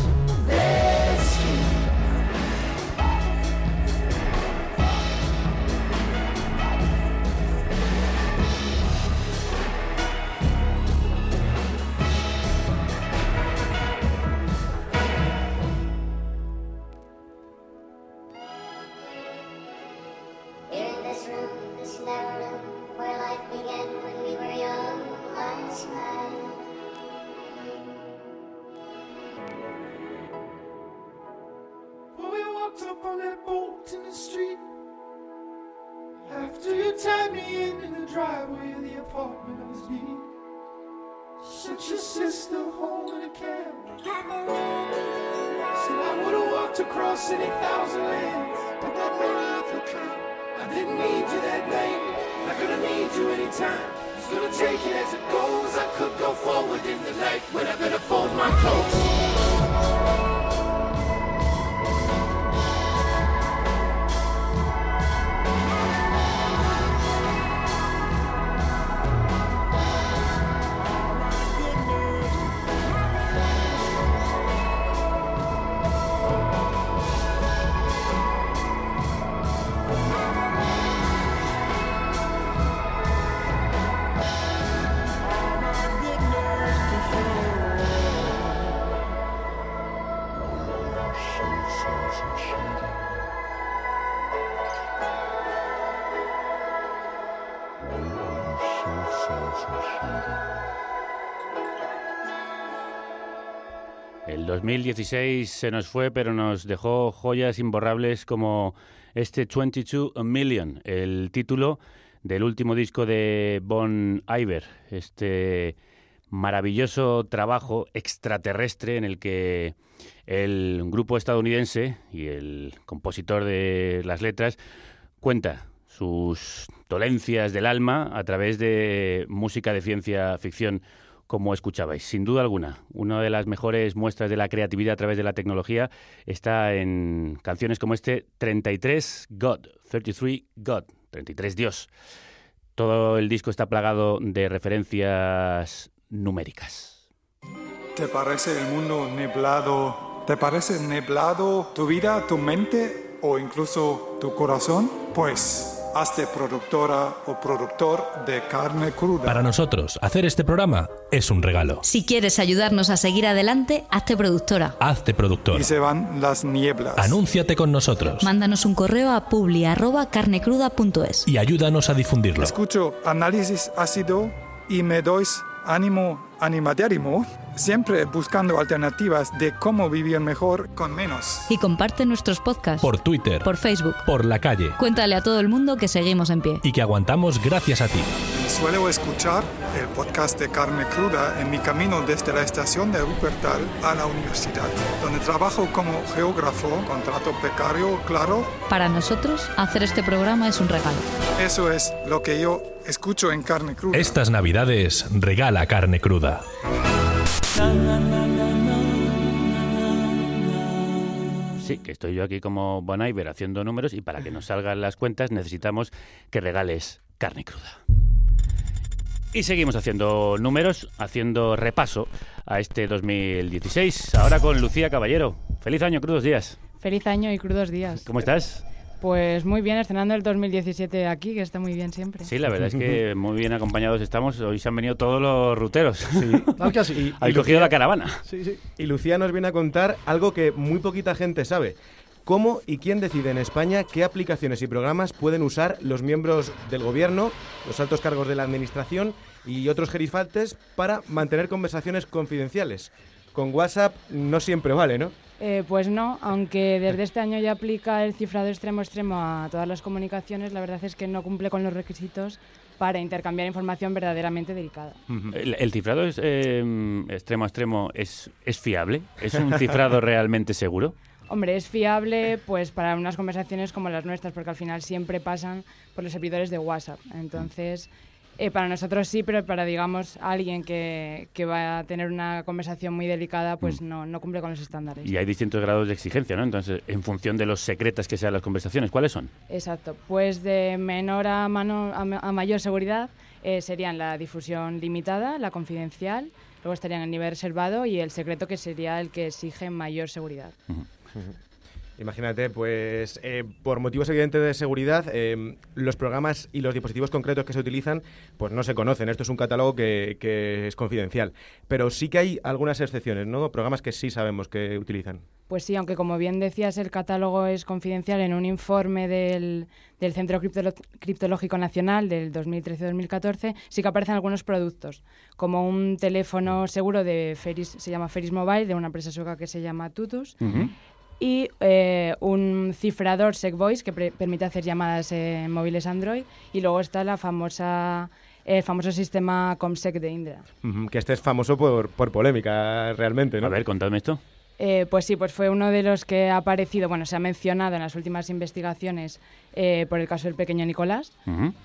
2016 se nos fue, pero nos dejó joyas imborrables como este 22 A Million, el título del último disco de Bon Iver, este maravilloso trabajo extraterrestre en el que el grupo estadounidense y el compositor de las letras cuenta sus dolencias del alma a través de música de ciencia ficción como escuchabais. Sin duda alguna, una de las mejores muestras de la creatividad a través de la tecnología está en canciones como este 33 God, 33 God, 33 Dios. Todo el disco está plagado de referencias numéricas. ¿Te parece el mundo neblado? ¿Te parece neblado tu vida, tu mente o incluso tu corazón? Pues hazte productora o productor de carne cruda. Para nosotros, hacer este programa es un regalo. Si quieres ayudarnos a seguir adelante, hazte productora. Hazte productor. Y se van las nieblas. Anúnciate con nosotros Mándanos un correo a publi@carnecruda.es. y ayúdanos a difundirlo. Escucho análisis ácido y me doy ánimo animadérrimo, siempre buscando alternativas de cómo vivir mejor con menos. Y comparte nuestros podcasts Por Twitter, por Facebook. por la calle Cuéntale a todo el mundo que seguimos en pie. y que aguantamos gracias a ti. Suelo escuchar el podcast de Carne Cruda en mi camino desde la estación de Wuppertal a la universidad, donde trabajo como geógrafo, contrato precario, claro. Para nosotros, hacer este programa es un regalo. Eso es lo que yo escucho en Carne Cruda. Estas navidades regala carne cruda. Sí, que estoy yo aquí como Bon Iver haciendo números y para que nos salgan las cuentas necesitamos que regales carne cruda. Y seguimos haciendo números, haciendo repaso a este 2016. Ahora con Lucía Caballero. Feliz año, crudos días. Feliz año y crudos días. ¿Cómo estás? Pues muy bien, estrenando el 2017 aquí, que está muy bien siempre. Sí, la verdad es que [laughs] muy bien acompañados estamos. Hoy se han venido todos los ruteros. Sí, [laughs] Tal que así. Habéis cogido la caravana. Sí, sí. Y Lucía nos viene a contar algo que muy poquita gente sabe. ¿Cómo y quién decide en España qué aplicaciones y programas pueden usar los miembros del gobierno, los altos cargos de la administración y otros gerifantes para mantener conversaciones confidenciales? Con WhatsApp no siempre vale, ¿no? Eh, pues no, aunque desde este año ya aplica el cifrado extremo-extremo a todas las comunicaciones, la verdad es que no cumple con los requisitos para intercambiar información verdaderamente delicada. ¿El, el cifrado es, eh, extremo a extremo es, es fiable? ¿Es un cifrado [laughs] realmente seguro? Hombre, es fiable pues para unas conversaciones como las nuestras, porque al final siempre pasan por los servidores de WhatsApp. Entonces, Eh, para nosotros sí, pero para, digamos, alguien que, que va a tener una conversación muy delicada, pues no, no cumple con los estándares. Y hay distintos grados de exigencia, ¿no? Entonces, en función de los secretas que sean las conversaciones, ¿cuáles son? Exacto. Pues de menor a, mano- a, ma- a mayor seguridad eh, serían la difusión limitada, la confidencial, luego estarían el nivel reservado y el secreto que sería el que exige mayor seguridad. Imagínate, pues eh, por motivos evidentes de seguridad, eh, los programas y los dispositivos concretos que se utilizan, pues no se conocen. Esto es un catálogo que, que es confidencial. Pero sí que hay algunas excepciones, ¿no? Programas que sí sabemos que utilizan. Pues sí, aunque como bien decías, el catálogo es confidencial en un informe del, del Centro Criptolo- Criptológico Nacional del 2013-2014, sí que aparecen algunos productos, como un teléfono seguro de Feris, se llama Feris Mobile, de una empresa sueca que se llama Tutus, y eh, un cifrador SecVoice que pre- permite hacer llamadas en móviles Android, y luego está la famosa, el famoso sistema Comsec de Indra. Que este es famoso por, por polémica, realmente, ¿no? A ver, contadme esto. Eh, pues sí, pues fue uno de los que ha aparecido, bueno, se ha mencionado en las últimas investigaciones eh, por el caso del pequeño Nicolás,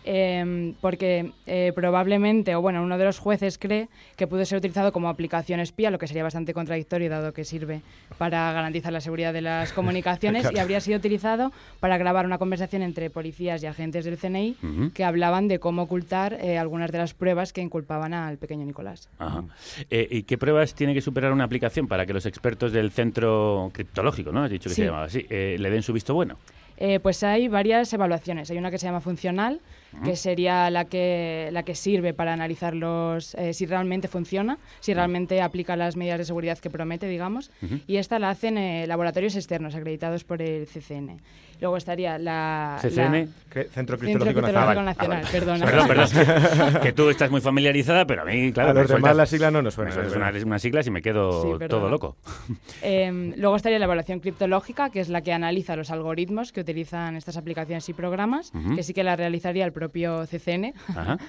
eh, porque eh, probablemente, o bueno, uno de los jueces cree que pudo ser utilizado como aplicación espía, lo que sería bastante contradictorio dado que sirve para garantizar la seguridad de las [laughs] comunicaciones Claro. y habría sido utilizado para grabar una conversación entre policías y agentes del CNI que hablaban de cómo ocultar algunas de las pruebas que inculpaban al pequeño Nicolás. Ajá. ¿Y qué pruebas tiene que superar una aplicación para que los expertos del centro criptológico, ¿no? Has dicho que Sí. se llamaba así, eh, le den su visto bueno. Eh, pues hay varias evaluaciones. Hay una que se llama funcional. Que sería la que, la que sirve para analizar los, eh, si realmente funciona, si realmente aplica las medidas de seguridad que promete, digamos. Ujú. Y esta la hacen eh, laboratorios externos acreditados por el CCN. Luego estaría la... CCN, la-. Centro Criptológico Criptológico Nacional, Ah, vale. perdona. Perdón, perdón. que tú estás muy familiarizada, pero a mí, claro. A los demás las siglas no nos suenan, es verdad. unas, unas siglas y me quedo Sí, todo loco. [laughs] Eh, luego estaría la evaluación criptológica, que es la que analiza los algoritmos que utilizan estas aplicaciones y programas, Ujú. que sí que la realizaría el propio CCN. Ajá. [laughs]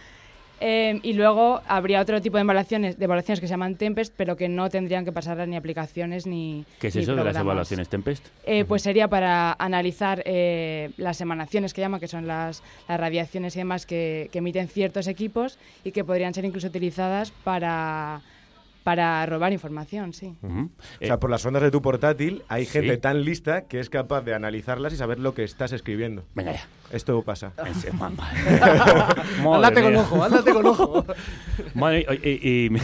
Eh, y luego habría otro tipo de evaluaciones, de evaluaciones que se llaman Tempest, pero que no tendrían que pasar ni aplicaciones ni. ¿Qué es ni eso de las evaluaciones Tempest? Eh, pues sería para analizar eh, las emanaciones que llaman, que son las, las radiaciones y demás que, que emiten ciertos equipos y que podrían ser incluso utilizadas para, para robar información, sí. O sea, por las ondas de tu portátil hay Sí. gente tan lista que es capaz de analizarlas y saber lo que estás escribiendo. Venga ya. Esto pasa. [laughs] Ándate con ojo, ándate con ojo. [laughs] Madre- y, y- y-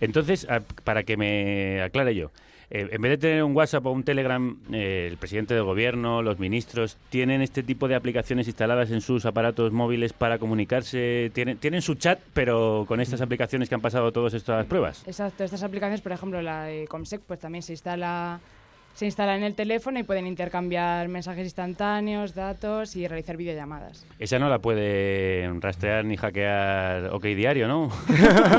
entonces, para que me aclare yo, eh, en vez de tener un WhatsApp o un Telegram, eh, el presidente del gobierno, los ministros, ¿tienen este tipo de aplicaciones instaladas en sus aparatos móviles para comunicarse? ¿Tienen, tienen su chat, pero con estas aplicaciones que han pasado todas estas pruebas? Exacto, estas aplicaciones, por ejemplo, la de Comsec, pues también se instala, se instala en el teléfono y pueden intercambiar mensajes instantáneos, datos y realizar videollamadas. Esa no la puede rastrear ni hackear OK Diario, ¿no? [laughs]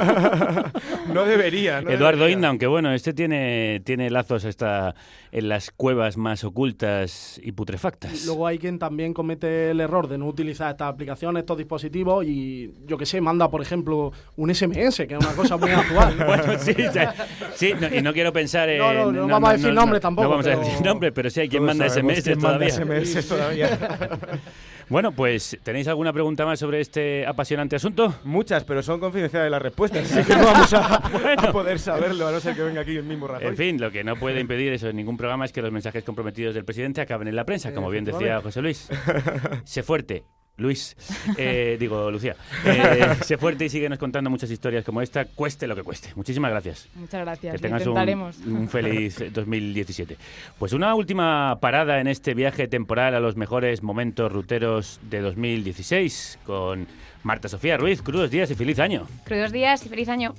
No debería, no Eduardo debería. Inda, aunque bueno, este tiene, tiene lazos hasta en las cuevas más ocultas y putrefactas. Luego hay quien también comete el error de no utilizar estas aplicaciones, estos dispositivos y yo que sé, manda por ejemplo un SMS, que es una cosa muy [laughs] actual. Bueno, sí, sí, no- y no quiero pensar en... No, no, no vamos a decir nombre tampoco, No vamos a pero- decir nombre, pero sí hay quien manda SMS quién manda todavía. SMS todavía. [laughs] bueno, pues, ¿tenéis alguna pregunta más sobre este apasionante asunto? Muchas, pero son confidenciales las respuestas, así que [laughs] no vamos a, [laughs] a poder saberlo, a no ser que venga aquí el mismo Rajoy. En fin, lo que no puede impedir eso en ningún programa es que los mensajes comprometidos del presidente acaben en la prensa, como bien decía José Luis. Sé fuerte, Luis. Eh, [laughs] digo, Lucía. Eh, [laughs] sé fuerte y síguenos contando muchas historias como esta, cueste lo que cueste. Muchísimas gracias. Muchas gracias, Que tengas un, un [laughs] feliz 2017. Pues una última parada en este viaje temporal a los mejores momentos ruteros de 2016 con Marta Sofía Ruiz. Crudos días y feliz año. Crudos días y feliz año.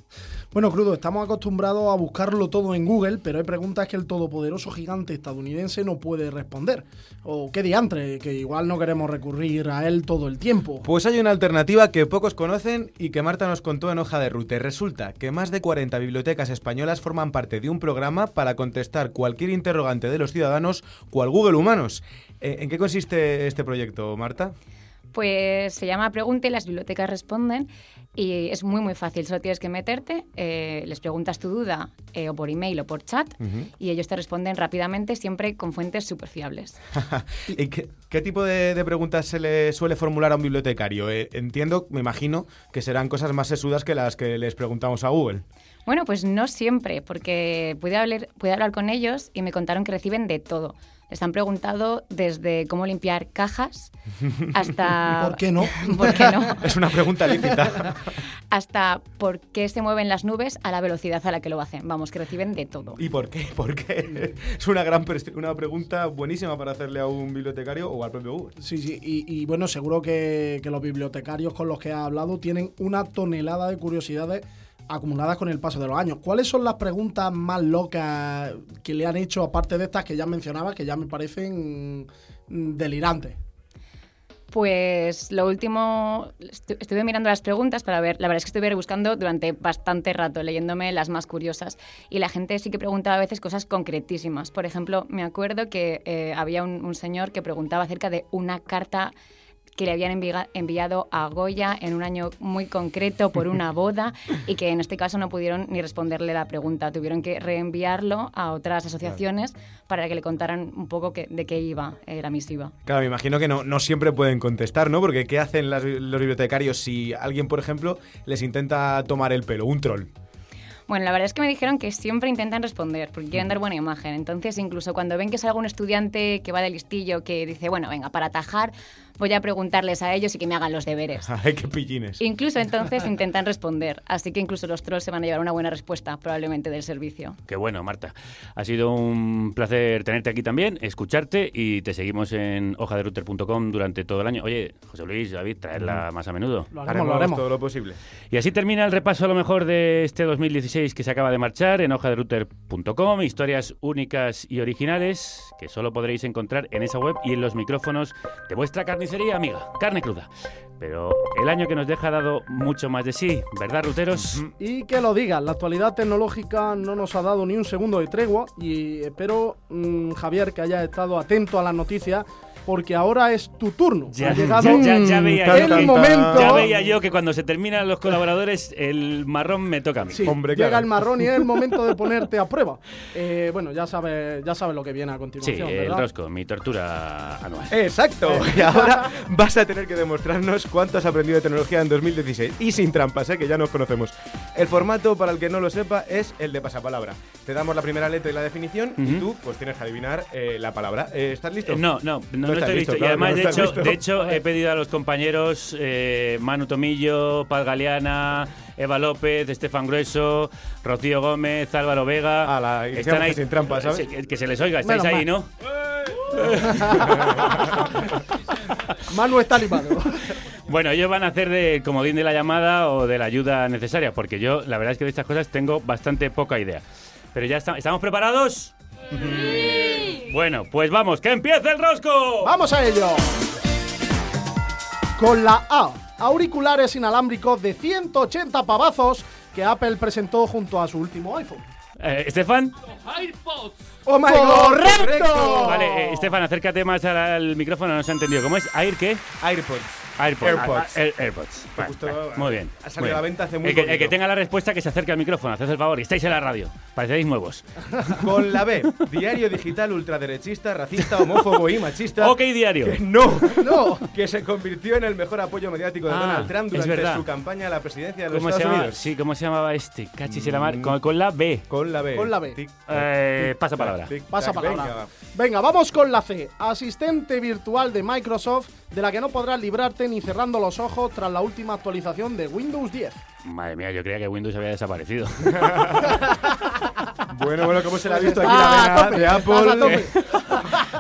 Bueno, Crudo, estamos acostumbrados a buscarlo todo en Google, pero hay preguntas que el todopoderoso gigante estadounidense no puede responder. O qué diantre, que igual no queremos recurrir a él todo el tiempo. Pues hay una alternativa que pocos conocen y que Marta nos contó en hoja de ruta. Resulta que más de 40 bibliotecas españolas forman parte de un programa para contestar cualquier interrogante de los ciudadanos, cual Google Humanos. Eh, ¿En qué consiste este proyecto, Marta? Pues se llama Pregunta y las bibliotecas responden y es muy muy fácil, solo tienes que meterte, eh, les preguntas tu duda eh, o por email o por chat y ellos te responden rápidamente siempre con fuentes súper fiables. [laughs] ¿Y qué, qué tipo de, de preguntas se le suele formular a un bibliotecario? Eh, entiendo, me imagino, que serán cosas más sesudas que las que les preguntamos a Google. Bueno, pues no siempre, porque pude hablar, pude hablar con ellos y me contaron que reciben de todo. Les han preguntado desde cómo limpiar cajas [laughs] hasta... ¿Por qué no? [laughs] ¿Por qué no? [laughs] Es una pregunta lícita. Hasta por qué se mueven las nubes a la velocidad a la que lo hacen. Vamos, que reciben de todo. ¿Y por qué? ¿Por qué? Es una gran una pregunta buenísima para hacerle a un bibliotecario o al propio Google. Sí, sí, y, y bueno, seguro que, que los bibliotecarios con los que ha hablado tienen una tonelada de curiosidades acumuladas con el paso de los años. ¿Cuáles son las preguntas más locas que le han hecho, aparte de estas que ya mencionaba, que ya me parecen mm, delirantes? Pues lo último, estu- estuve mirando las preguntas para ver, la verdad es que estuve buscando durante bastante rato, leyéndome las más curiosas. Y la gente sí que preguntaba a veces cosas concretísimas. Por ejemplo, me acuerdo que eh, había un señor que preguntaba acerca de una carta que le habían enviado a Goya en un año muy concreto por una boda y que en este caso no pudieron ni responderle la pregunta. Tuvieron que reenviarlo a otras asociaciones para que le contaran un poco que- de qué iba eh, la misiva. Claro, me imagino que no, no siempre pueden contestar, ¿no? Porque ¿qué hacen las- los bibliotecarios si alguien, por ejemplo, les intenta tomar el pelo? Un troll. Bueno, la verdad es que me dijeron que siempre intentan responder porque quieren dar buena imagen. Entonces, incluso cuando ven que es algún estudiante que va de listillo que dice, bueno, venga, para atajar, voy a preguntarles a ellos y que me hagan los deberes. [laughs] Ay, qué pillines. Incluso entonces [laughs] intentan responder. Así que incluso los trolls se van a llevar una buena respuesta, probablemente del servicio. Qué bueno, Marta. Ha sido un placer tenerte aquí también, escucharte y te seguimos en hojaderouter.com durante todo el año. Oye, José Luis, David, traerla más a menudo. Lo haremos, lo haremos. todo lo posible. Y así termina el repaso a lo mejor de este 2016 que se acaba de marchar en hojaderouter.com. Historias únicas y originales que solo podréis encontrar en esa web y en los micrófonos de vuestra carnicería amiga, carne cruda. Pero el año que nos deja ha dado mucho más de sí, ¿verdad, ruteros? Y que lo digas, la actualidad tecnológica no nos ha dado ni un segundo de tregua y espero, mm, Javier, que hayas estado atento a las noticias porque ahora es tu turno. Ya, ha llegado ya, ya- ya veía el yo que- momento. ya veía yo que cuando se terminan los colaboradores, el marrón me toca a mí. Sí, llega el marrón y es el momento de ponerte a [laughs] prueba. Eh, bueno, ya sabes ya sabes lo que viene a Sí, continuación, el ¿verdad? rosco, mi tortura anual. Exacto. [laughs] Y ahora vas a tener que demostrarnos cuánto has aprendido de tecnología en 2016. Y sin trampas, ¿eh? que ya nos conocemos. El formato, para el que no lo sepa, es el de pasapalabra. Te damos la primera letra y la definición y tú pues tienes que adivinar eh, la palabra. Eh, ¿Estás listo? Eh, No, no, no, no listo. Y claro además, no de, hecho, listo. de hecho, he pedido a los compañeros eh, Manu Tomillo, Paz Galeana, Eva López, Estefan Grueso, Rocío Gómez, Álvaro Vega. decíamos que sin trampa, ¿sabes? Sí, que, que se les oiga, estáis Menos ahí. ¿no? [laughs] Manu está animado. Bueno, ellos van a hacer de comodín de la llamada o de la ayuda necesaria, porque yo, la verdad es que de estas cosas tengo bastante poca idea. Pero ya está- ¿estamos preparados? Bueno, pues vamos, que empiece el rosco. ¡Vamos a ello! Con la A, auriculares inalámbricos de 180 pavazos que Apple presentó junto a su último iPhone. Eh, Estefan. ¡Oh, my God! ¡Correcto! Vale, eh, Estefan, acércate más al, al micrófono, no se ha entendido. ¿Cómo es? ¿Air qué? AirPods. AirPods. AirPods. Ah, ah, Air- AirPods. Vale, Justo vale, muy bien. ha salido muy a la bien. venta hace muy el que, el poquito. que tenga la respuesta que se acerque al micrófono, haced el favor, y estáis en la radio. Parecéis nuevos. [laughs] Con la B, diario digital ultraderechista, racista, homófobo y machista. Ok, diario. Que no, no. Que se convirtió en el mejor apoyo mediático de Ah, Donald Trump es durante verdad. su campaña a la presidencia de los ¿Cómo se, Estados llamaba? Unidos. Sí, ¿cómo se llamaba este? Cachis y la mar. Con, con la B. Con la B. Con la B. Tic, Eh, tic, pasa tac, palabra. tic, Pasa tac, palabra. venga. Venga, vamos con la C. Asistente virtual de Microsoft, de la que no podrás librarte ni cerrando los ojos tras la última actualización de Windows 10. Madre mía, yo creía que Windows había desaparecido. [laughs] Bueno, bueno, ¿cómo se le ha visto aquí Ah, la tope, vena de Apple? tope.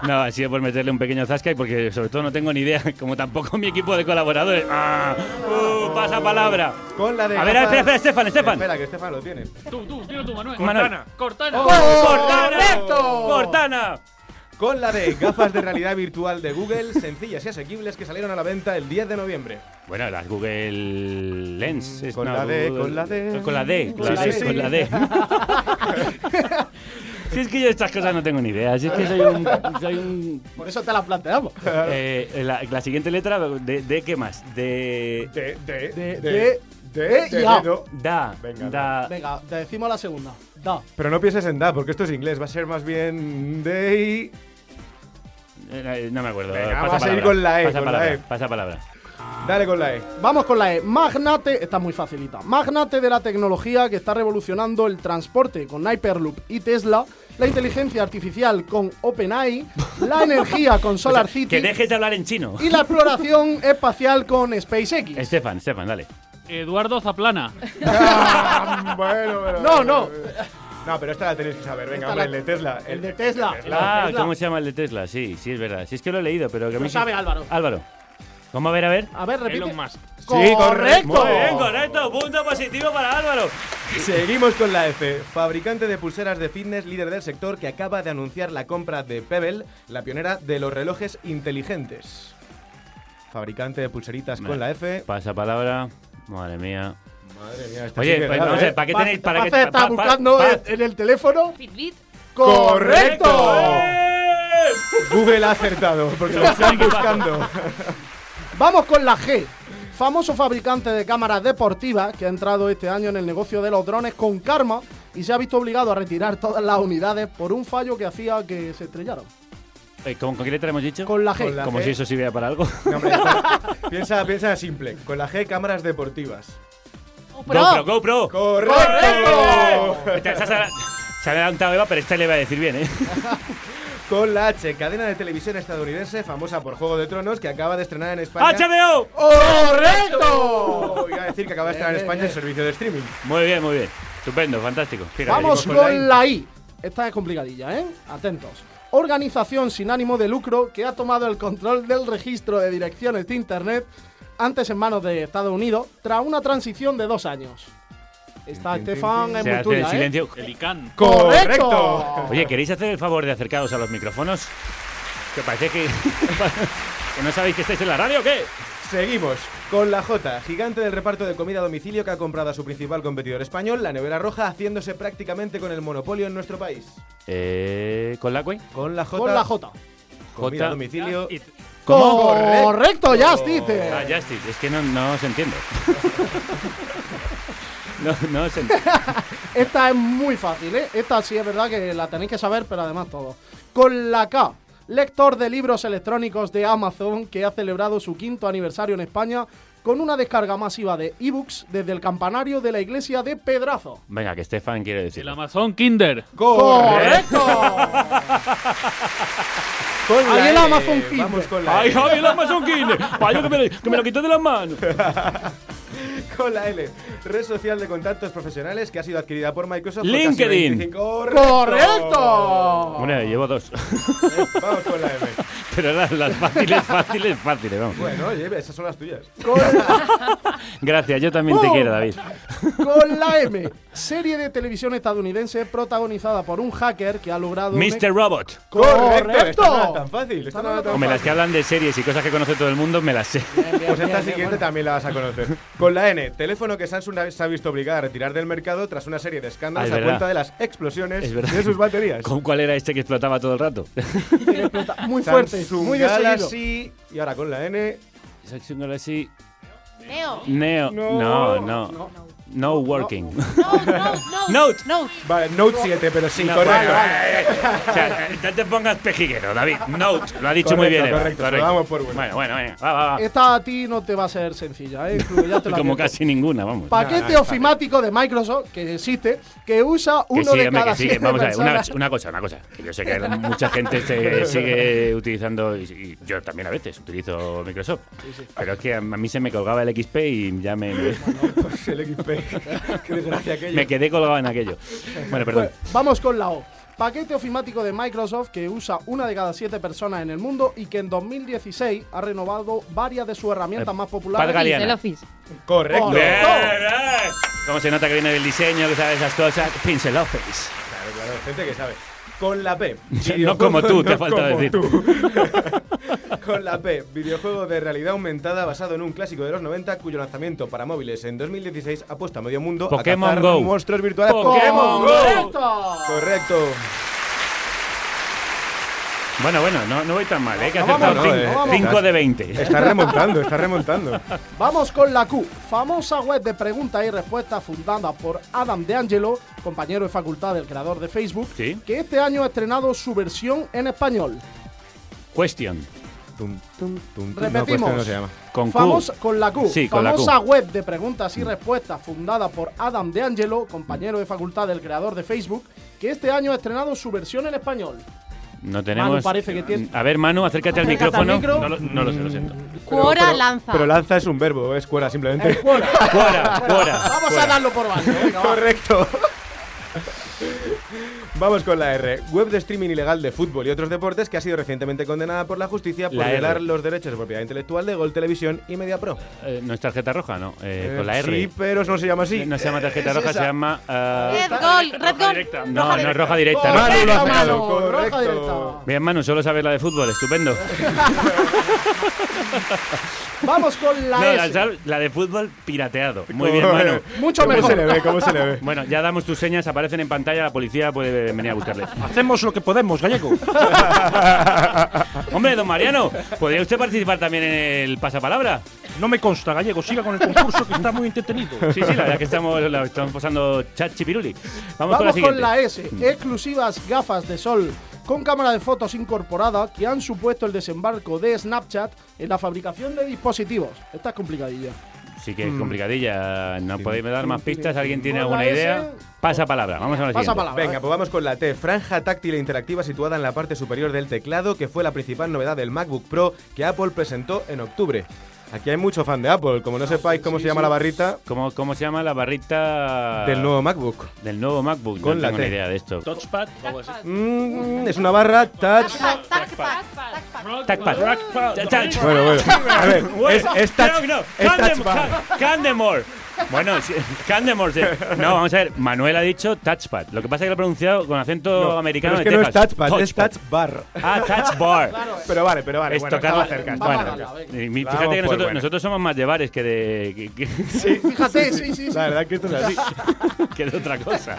[laughs] No, ha sido por meterle un pequeño zasca y porque sobre todo no tengo ni idea, como tampoco mi equipo de colaboradores. ¡Ah! ¡Uh! ¡Pasa palabra! Con la de A ver, espera, espera, Estefan, Estefan. Espera, que Estefan lo tiene. Tú, tú, dilo tú, Manuel. Manuel. Cortana. ¡Oh! ¡Cortana! ¡Cortana! Con la de gafas de realidad virtual de Google, sencillas y asequibles que salieron a la venta el 10 de noviembre. Bueno, las Google Lens. es- con no, la D, Google- con la D. Con la D, Con sí, la sí, D. con la D. [laughs] Si es que yo estas cosas no tengo ni idea. Si es que soy un. Soy un Por eso te la planteamos. eh, la, la siguiente letra, de, de qué más? De. De. De. De, de- de, de- de y a. dedo. Da. Venga, da. Venga, te decimos la segunda. Da. Pero no pienses en da, porque esto es inglés. Va a ser más bien de. Eh, No me acuerdo. Venga, Pasa vamos a ir palabra. con la E, Pasa con la palabra. E. Pasa palabra. Dale con la E. Vamos con la E. Magnate, está muy facilita. Magnate de la tecnología que está revolucionando el transporte con Hyperloop y Tesla, la inteligencia artificial con OpenAI, la [laughs] energía con Solar City Que dejes de hablar en chino. y la exploración espacial con SpaceX. [laughs] Estefan, Estefan, dale. Eduardo Zaplana. bueno, pero. No, no. No, pero esta la tenéis que saber. Venga, hombre, la- el de Tesla. El de Tesla. Ah, Tesla. ¿cómo se llama el de Tesla? Sí, sí, es verdad. Sí, es que lo he leído, pero que a mí Lo sí- sabe Álvaro. Álvaro. ¿Cómo? A ver, a ver. A ver, repite. Elon Musk. ¡Correcto! Muy bien, correcto. Punto positivo para Álvaro. Seguimos con la F. Fabricante de pulseras de fitness, líder del sector, que acaba de anunciar la compra de Pebble, la pionera de los relojes inteligentes. Fabricante de pulseritas con la F. Pasa palabra. Madre mía. Madre mía, esta Oye, sí que pues, a ver, ¿eh? ¿para qué tenéis? ¿Para qué? está pa- pa- buscando pa- en- en el teléfono. Fitbit. ¡Correcto! Google ha acertado, porque lo están [laughs] buscando. Vamos con la G. Famoso fabricante de cámaras deportivas que ha entrado este año en el negocio de los drones con karma y se ha visto obligado a retirar todas las unidades por un fallo que hacía que se estrellaran. Eh, ¿Con, con qué letra hemos dicho? Con la G. Con la Como G. si eso sirviera para algo. No, hombre, [laughs] piensa, piensa simple. Con la G, cámaras deportivas. GoPro, GoPro. ¡Correcto! Esta- esa Se ha- se ha adelantado Eva, pero esta le va a decir bien, ¿eh? [laughs] Con la H, cadena de televisión estadounidense famosa por Juego de Tronos, que acaba de estrenar en España. ¡HBO! ¡Correcto! Iba a decir que acaba de estrenar en España el servicio de streaming. Muy bien, muy bien. Estupendo, fantástico. Fíjate. Vamos con la I. Esta es complicadilla, ¿eh? Atentos. Organización sin ánimo de lucro que ha tomado el control del registro de direcciones de Internet, antes en manos de Estados Unidos, tras una transición de dos años. Tin, Estefan, Se muy tuya, el ¿eh? silencio. El ICANN. ¡Correcto! Oye, ¿queréis hacer el favor de acercaros a los micrófonos? Que parece que. [laughs] ¿Que no sabéis que estáis en la radio o qué? Seguimos con la J, gigante del reparto de comida a domicilio que ha comprado a su principal competidor español, la Nevera Roja, haciéndose prácticamente con el monopolio en nuestro país. Eh, ¿Con la cue? Con la J. Con la J. Comida a J. domicilio. ¿Cómo? Correcto, Justin. Ah, Justice, es que no, no os entiendo. [laughs] no, no os entiendo. [laughs] Esta es muy fácil, ¿eh? Esta sí es verdad que la tenéis que saber, pero además todo. Con la K, lector de libros electrónicos de Amazon que ha celebrado su quinto aniversario en España con una descarga masiva de ebooks desde el campanario de la iglesia de Pedrazo. Venga, que Stefan quiere decir. El Amazon Kinder. ¡Correcto! [laughs] Con Ahí el Amazon Kindle. Vamos con la ¡Ay, L. Javi, el Amazon Kindle! Vaya que me, que me lo quitó de las manos. [laughs] Con la L, red social de contactos profesionales que ha sido adquirida por Microsoft. por casi LinkedIn. 25. ¡Correcto! Bueno, llevo dos. Vamos con la M. [laughs] Pero las, las fáciles, fáciles, fáciles, vamos. Bueno, oye, esas son las tuyas. [laughs] Gracias, yo también te quiero, David. Con la M, serie de televisión estadounidense protagonizada por un hacker que ha logrado... Mr. Robot. Correcto. Esto no ¡Correcto! tan fácil. Esto no era tan Hombre, las que hablan de series y cosas que conoce todo el mundo, me las sé. Pues esta siguiente también la vas a conocer. Con la N, teléfono que Samsung se ha visto obligada a retirar del mercado tras una serie de escándalos Ah, es a cuenta de las explosiones Es de sus baterías. ¿Con cuál era este que explotaba todo el rato? Muy fuerte, Samsung muy. Galaxy. Y ahora con la N. Samsung Galaxy Neo. Neo. No, no. No, working. [laughs] Note. No. Vale, Note 7, pero sí, No, correcto. O sea, no te pongas pejiguero, David. Note. Lo ha dicho muy Correcto, bien. Eva, correcto, se lo damos por bueno. Bueno, bueno, venga. Va, va, va. Esta a ti no te va a ser sencilla, ¿eh? Incluso ya te lo Como casi ninguna, vamos. Paquete No, no, ofimático de Microsoft que existe, que usa Que uno sí, de hombre, cada que sí. Vamos a ver, una, cosa, una cosa. Que yo sé que mucha gente se [laughs] sigue utilizando, y, y yo también a veces utilizo Microsoft. Pero es que a mí se me colgaba el XP y ya me, me, Pues el XP. [laughs] Qué desgracia aquello. me quedé colgado en aquello. Bueno, perdón. Pues, vamos con la O. Paquete ofimático de Microsoft que usa una de cada siete personas en el mundo y que en 2016 ha renovado varias de sus herramientas Eh, más populares. El Office. Correcto. ¿Cómo se nota que viene del diseño, que sabe esas cosas? Pincel Office. Claro, claro, gente que sabe. Con la P. [laughs] No como tú, te no falta decir. tú. [laughs] Con la P, videojuego de realidad aumentada basado en un clásico de los 90 cuyo lanzamiento para móviles en 2016 ha puesto a medio mundo Pokémon a cazar Go. monstruos virtuales. Pokémon Go. ¡Correcto! Correcto. Bueno, bueno, no, no voy tan mal, ¿eh? Que No vamos, cinco- no vamos. cinco de 20. Está remontando, está remontando. [laughs] Vamos con la Q, famosa web de preguntas y respuestas fundada por Adam DeAngelo, compañero de facultad del creador de Facebook, Sí. que este año ha estrenado su versión en español. Question. Tum, tum, tum, tum. Repetimos. No, se llama. Con Q. Famosa, con la Q. Sí, con la Q. famosa web de preguntas y respuestas fundada por Adam DeAngelo, compañero de facultad del creador de Facebook, que este año ha estrenado su versión en español. No tenemos. Manu parece que tiene- A ver, Manu, acércate al Acércate al micrófono. micro. No, lo, no lo sé, lo siento. Cuora lanza. Pero lanza es un verbo, es cuora simplemente. Fuera. Fuera, fuera. Vamos a darlo por va. Correcto. Vamos con la R. Web de streaming ilegal de fútbol y otros deportes que ha sido recientemente condenada por la justicia por La R. violar los derechos de propiedad intelectual de Gol Televisión y Media Pro. Eh, no es tarjeta roja, ¿no. Eh, Eh, con la R. Sí, pero eso no se llama así. No se llama tarjeta Es roja, esa. se llama. ah, Red gol, red gol. no, no es roja directa. Manu lo ha correcto. directa. Bien, Manu, solo sabes la de fútbol, estupendo. [laughs] Vamos con la No, la, S. la de fútbol pirateado. Muy bien, Manu. Mucho ¿Cómo mejor. se le ve? ¿Cómo se le ve? Bueno, ya damos tus señas, aparecen en pantalla, la policía puede venir a buscarle. Hacemos lo que podemos, gallego. [laughs] Hombre, don Mariano, ¿podría usted participar también en el pasapalabra? No me consta, gallego. Siga con el concurso que está muy entretenido. Sí, sí, la verdad que estamos, la estamos pasando chat chipiruli. Vamos, Vamos con la con siguiente. la S. Exclusivas gafas de sol con cámara de fotos incorporada que han supuesto el desembarco de Snapchat en la fabricación de dispositivos. Esta es complicadilla. Sí que es Mm. complicadilla. ¿No podéis dar más pistas? ¿Alguien tiene alguna idea? Pasa palabra. Vamos a la Pasa siguiente. palabra. Venga, pues vamos con la T. Franja táctil e interactiva situada en la parte superior del teclado, que fue la principal novedad del MacBook Pro que Apple presentó en octubre. Aquí hay mucho fan de Apple. Como no sepáis cómo sí, se llama sí. la barrita ¿Cómo, ¿Cómo se llama la barrita del nuevo MacBook. del nuevo MacBook? Con no la tengo T. ni idea de esto. Touchpad. Mm, es una barra touch. Tacpad. Touch. Bueno, bueno. A ver, es, es touch. No, no. Candemore. Bueno, sí, [laughs] Candemore. sí. No, vamos a ver. Manuel ha dicho touchpad. Lo que pasa es que lo ha pronunciado con acento No, americano pero es de que no es Texas. touchpad, es touch bar. Ah, touch bar. Pero vale, pero vale. Es bueno, tocar la- cerca. Fíjate que por nosotros, somos más de bares que de. que- que- [laughs] Fíjate, sí, sí, sí. La verdad que esto es así. [laughs] que de otra cosa.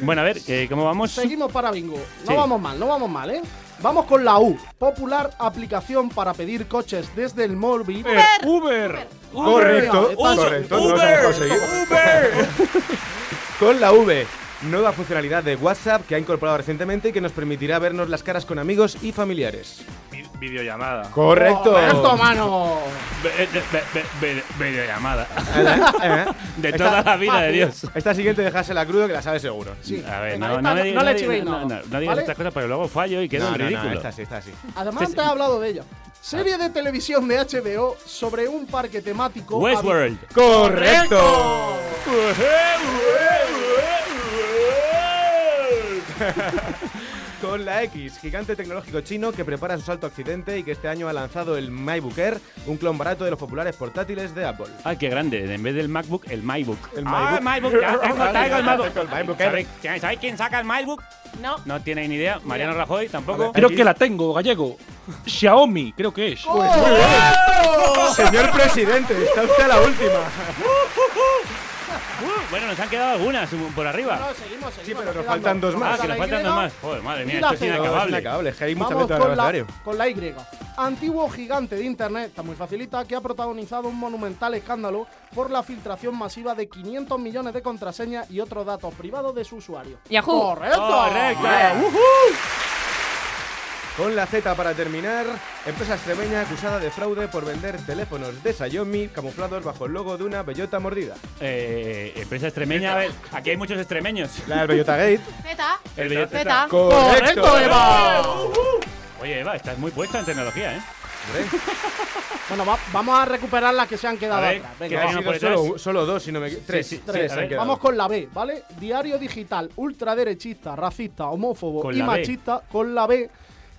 Bueno, a ver, eh, ¿cómo vamos? Seguimos para bingo. No Sí. vamos mal, no vamos mal, ¿eh? Vamos con la U. Popular aplicación para pedir coches desde el móvil. Uber. Correcto, Uber. correcto. No lo hemos conseguido. Con la V. Nueva funcionalidad de WhatsApp que ha incorporado recientemente y que nos permitirá vernos las caras con amigos y familiares. Vi- Videollamada. Correcto. ¡Correcto, mano! Ve- ve- ve- ve- Videollamada. Eh, De esta- toda la vida de fácil. Dios. Esta siguiente dejásela crudo que la sabes seguro. Sí. A ver, Venga, no, esta no, me no- digas- no le chivéis no, no, no digas ¿Vale? estas cosas, pero luego fallo y quedo en ridículo. esta sí, esta sí. Además, te he hablado de ella. Serie de televisión de HBO sobre un parque temático. Westworld. ¡Correcto! Con la X, gigante tecnológico chino que prepara su salto a Occidente y que este año ha lanzado el MacBook Air, un clon barato de los populares portátiles de Apple. Ah, qué grande. En vez del MacBook, el MyBook. El Ah, MyBook. MyBook. Ya [laughs] tengo, traigo el MacBook. El MacBook Air. ¿Sabéis quién- ¿Sabéis quién saca el MyBook? No. No tiene ni idea. Mariano Rajoy tampoco. Creo que la tengo, gallego. Xiaomi, creo que es. Señor presidente, está usted a la última. [laughs] Uh, bueno, nos han quedado algunas por arriba. No, seguimos, seguimos. Sí, pero nos faltan dos más. Ah, que nos faltan dos más. Joder, madre mía, esto es inacabable. inacabable, es que hay mucha en con la, con la Y. Antiguo gigante de Internet, está muy facilita, que ha protagonizado un monumental escándalo por la filtración masiva de 500 millones de contraseñas y otros datos privados de su usuario. Yahoo. ¡Correcto! Correcto. Con la Z para terminar, empresa extremeña acusada de fraude por vender teléfonos de Xiaomi camuflados bajo el logo de una bellota mordida. Eh, empresa extremeña. A ver, aquí hay muchos extremeños. La del Bellota Gate. Zeta. El bellota. Zeta. ¡Correcto, Eva! Oye, Eva, estás muy puesta en tecnología, ¿eh? Bueno, va- vamos a recuperar las que se han quedado A ver, atrás. ¿qué Venga, hay va. una por Solo, detrás? solo dos, si no me equi- Tres. sí, sí, tres a han ver, quedado. Vamos con la B, ¿vale? Diario digital ultraderechista, racista, homófobo Con y la B. machista, con la B,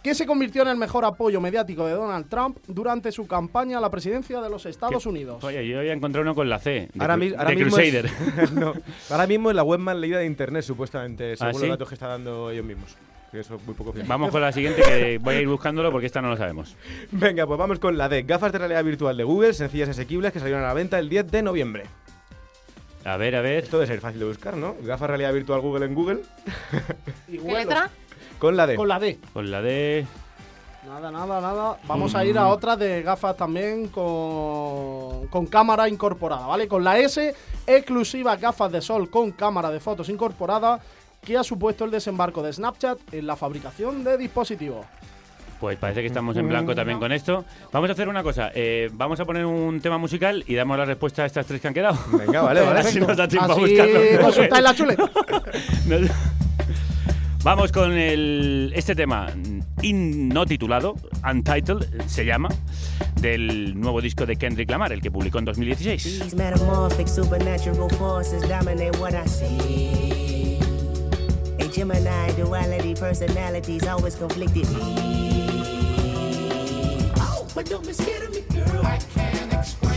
que se convirtió en el mejor apoyo mediático de Donald Trump durante su campaña a la presidencia de los Estados ¿Qué? Unidos. Oye, yo había encontrado uno con la C. De, Ahora, Cru- mi- ahora de mismo Crusader. Es, [laughs] no, ahora mismo es la web más leída de internet, supuestamente, según ¿Ah, sí? los datos que está dando ellos mismos. Que eso es muy poco fiable. Vamos con la siguiente que voy a ir buscándolo porque esta no lo sabemos. [laughs] Venga, pues vamos con la D. Gafas de realidad virtual de Google, sencillas y asequibles, que salieron a la venta el 10 de noviembre. A ver, a ver. Esto debe ser fácil de buscar, ¿no? Gafas de realidad virtual Google en Google. Y ¿Qué letra? Con la D. Con la D. Con la D. Nada, nada, nada. Vamos a ir a otra de gafas también con, con cámara incorporada, ¿vale? Con la S, exclusiva gafas de sol con cámara de fotos incorporada, que ha supuesto el desembarco de Snapchat en la fabricación de dispositivos. Pues parece que estamos en blanco también con esto. Vamos a hacer una cosa. eh, vamos a poner un tema musical y damos la respuesta a estas tres que han quedado. Venga, vale, vale. Así [laughs] nos da tiempo a Así buscarlo. consultáis la chuleta. [laughs] [laughs] Vamos con este tema in- no titulado, Untitled se llama, del nuevo disco de Kendrick Lamar, el que publicó en 2016. These metamorphic supernatural forces dominate what I see. A Gemini duality personalities always conflicted. Oh, but don't be scared of me, girl. I can't explain.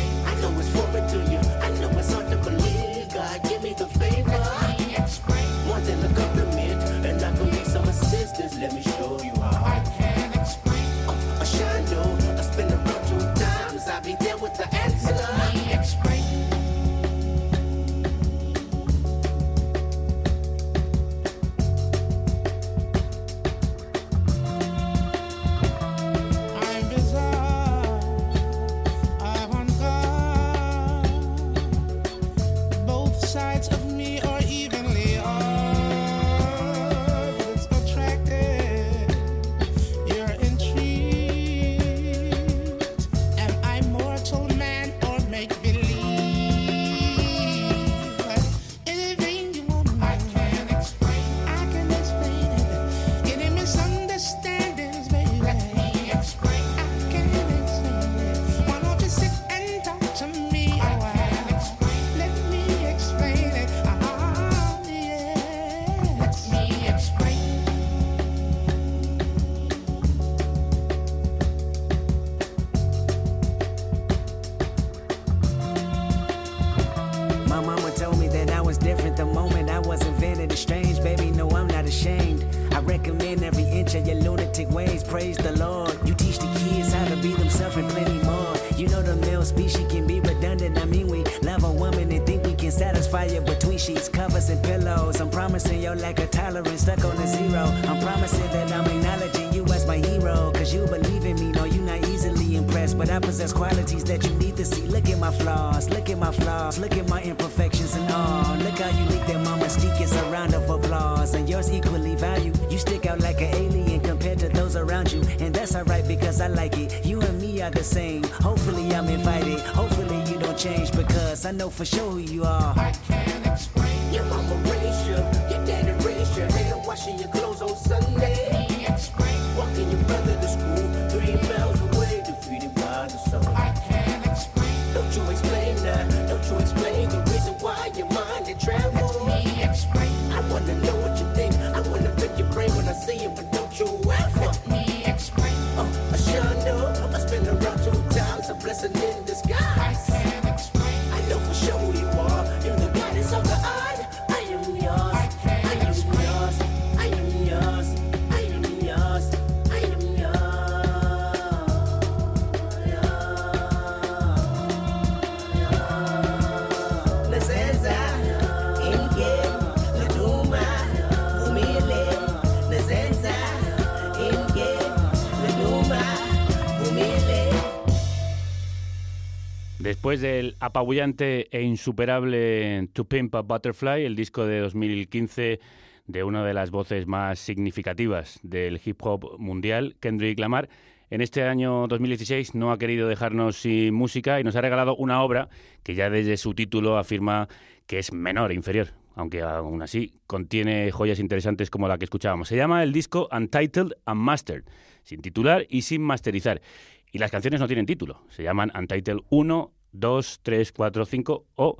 Después del apabullante e insuperable To Pimp a Butterfly, el disco de 2015 de una de las voces más significativas del hip hop mundial, Kendrick Lamar, en este año 2016 no ha querido dejarnos sin música y nos ha regalado una obra que ya desde su título afirma que es menor e inferior, aunque aún así contiene joyas interesantes como la que escuchábamos. Se llama el disco Untitled Unmastered, sin titular y sin masterizar. Y las canciones no tienen título, se llaman Untitled 1, 2, 3, 4, 5 o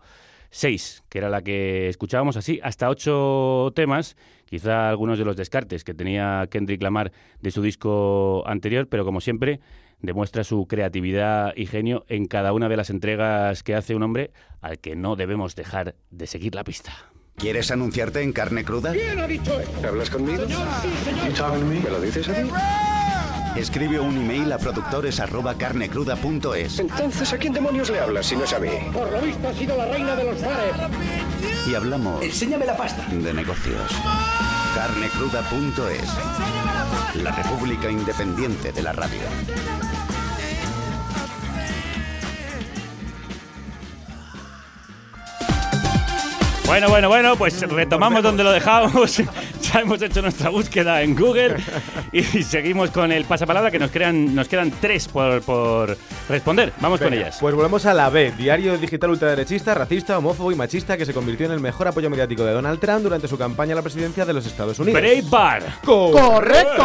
6, que era la que escuchábamos así, hasta 8 temas, quizá algunos de los descartes que tenía Kendrick Lamar de su disco anterior, pero como siempre demuestra su creatividad y genio en cada una de las entregas que hace un hombre al que no debemos dejar de seguir la pista. ¿Quieres anunciarte en carne cruda? ¿Quién ha dicho? ¿Hablas conmigo? Señor, ¿Me lo dices a mí? Escribe un email a productores@carnecruda.es Entonces, ¿a quién demonios le hablas si no es a mí? Por lo visto ha sido la reina de los bares. y hablamos Enséñame la pasta. de negocios. Carnecruda.es. La República Independiente de la Radio. Bueno, bueno, bueno, pues retomamos donde lo dejamos. [laughs] ya hemos hecho nuestra búsqueda en Google y seguimos con el pasapalabra que nos, crean, nos quedan tres por, por responder. Vamos con Venga, ellas. Pues volvemos a la B, diario digital ultraderechista, racista, homófobo y machista que se convirtió en el mejor apoyo mediático de Donald Trump durante su campaña a la presidencia de los Estados Unidos. Breitbart. ¡Correcto!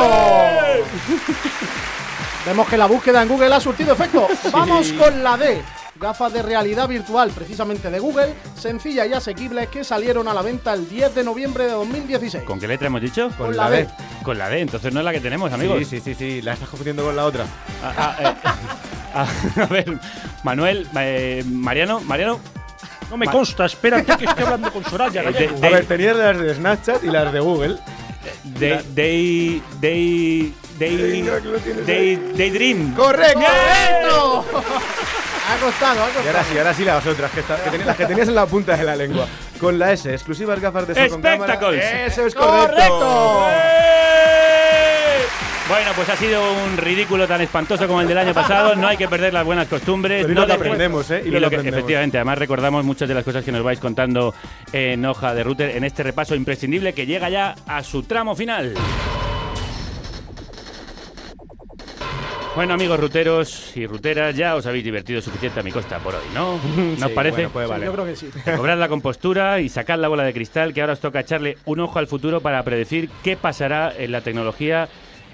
Vemos que la búsqueda en Google ha surtido efecto. Vamos con la D. Gafas de realidad virtual, precisamente de Google, sencilla y asequibles, que salieron a la venta el 10 de noviembre de 2016. ¿Con qué letra hemos dicho? Con la D. Con la D, entonces no es la que tenemos, amigos. Sí, sí, sí, sí, la estás confundiendo con la otra. Ah, ah, eh, [laughs] ah, a ver, Manuel, eh, Mariano, Mariano. No me Ma- consta, espérate que estoy hablando con Soraya. Eh, Gallego. de- A ver, tenías las de Snapchat y las de Google. Day, day, day, day, day, Daydream. ¡Correcto! ¡Correcto! ha costado, ha Y ahora costado. sí, ahora sí las otras, que, está- que tenías- las que tenías en la punta de la lengua. Con la S, exclusivas gafas de sol con cámara. Eso es correcto. ¡Correcto! Bueno, pues ha sido un ridículo tan espantoso como el del año pasado. No hay que perder las buenas costumbres. Pero y no lo que aprendemos, ¿eh? Y Y lo lo que aprendemos. efectivamente, además recordamos muchas de las cosas que nos vais contando en hoja de router en este repaso imprescindible que llega ya a su tramo final. Bueno, amigos ruteros y ruteras, ya os habéis divertido suficiente a mi costa por hoy, ¿no? [laughs] ¿No os Sí, parece? bueno, puede Sí, valer. yo creo que sí. [laughs] Cobrad la compostura y sacad la bola de cristal, que ahora os toca echarle un ojo al futuro para predecir qué pasará en la tecnología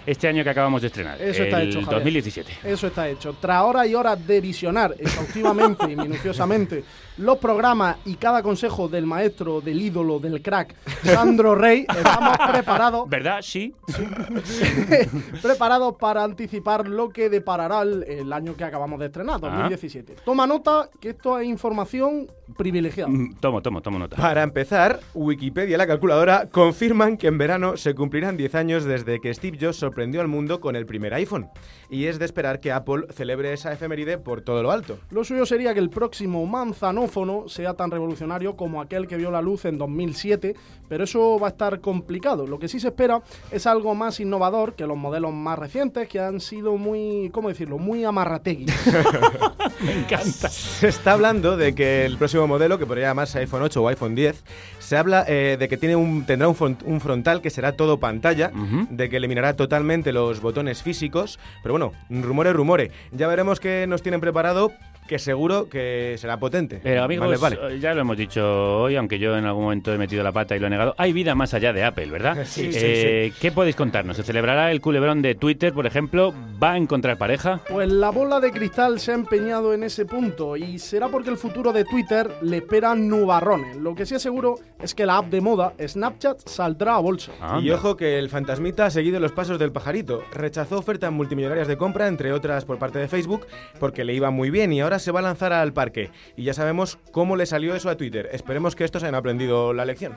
este año que acabamos de estrenar, Eso está el hecho, Javier. 2017. Eso está hecho. Tras horas y horas de visionar exhaustivamente y minuciosamente los programas y cada consejo del maestro, del ídolo, del crack, Sandro Rey, estamos preparados ¿Verdad? Sí. [laughs] preparados para anticipar lo que deparará el, el año que acabamos de estrenar, 2017. Toma nota que esto es información privilegiada. Mm, Tomo, tomo, tomo nota. Para empezar, Wikipedia y la calculadora confirman que en verano se cumplirán 10 años desde que Steve Jobs sorprendió al mundo con el primer iPhone. Y es de esperar que Apple celebre esa efeméride por todo lo alto. Lo suyo sería que el próximo manzanófono sea tan revolucionario como aquel que vio la luz en 2007, pero eso va a estar complicado. Lo que sí se espera es algo más innovador que los modelos más recientes que han sido muy, ¿cómo decirlo?, muy amarrategui. [laughs] Me encanta. Se está hablando de que el próximo modelo, que podría llamarse iPhone 8 o iPhone 10, se habla eh, de que tiene un, tendrá un, front- un frontal que será todo pantalla, de que eliminará totalmente los botones físicos, pero bueno, rumores, rumores. Ya veremos qué nos tienen preparado, que seguro que será potente. Pero amigos, Vale, vale. eh, ya lo hemos dicho hoy, aunque yo en algún momento he metido la pata y lo he negado, hay vida más allá de Apple, ¿verdad? [laughs] Sí, sí, Eh, ¿Qué podéis contarnos? ¿Se celebrará el culebrón de Twitter, por ejemplo? ¿Va a encontrar pareja? Pues la bola de cristal se ha empeñado en ese punto y será porque el futuro de Twitter le espera nubarrones. Lo que sí es seguro es que la app de moda, Snapchat, saldrá a bolsa. Y ojo que el fantasmita ha seguido los pasos del pajarito. Rechazó ofertas multimillonarias de compra, entre otras por parte de Facebook, porque le iba muy bien y ahora se va a lanzar al parque. Y ya sabemos cómo le salió eso a Twitter. Esperemos que estos hayan aprendido la lección.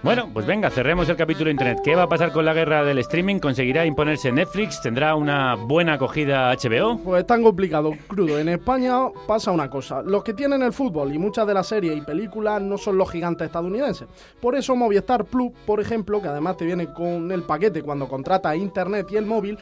Bueno, pues venga, cerremos el capítulo de Internet. ¿Qué va a pasar con la guerra del streaming? ¿Conseguirá imponerse Netflix? ¿Tendrá una buena acogida HBO? Pues es tan complicado, crudo. En España pasa una cosa. Los que tienen el fútbol y muchas de las series y películas no son los gigantes estadounidenses. Por eso Movistar Plus, por ejemplo, que además te viene con el paquete cuando contratas internet y el móvil,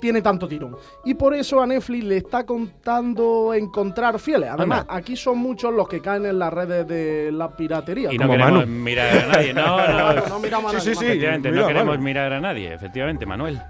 tiene tanto tirón. Y por eso a Netflix le está contando encontrar fieles. Además, Anda. aquí son muchos los que caen en las redes de la piratería. Y no Como queremos Manu. mirar a nadie, no, no. [laughs] No miramos a nadie. sí, sí. Efectivamente, mira, no queremos Manu. mirar a nadie, efectivamente, Manuel. [laughs]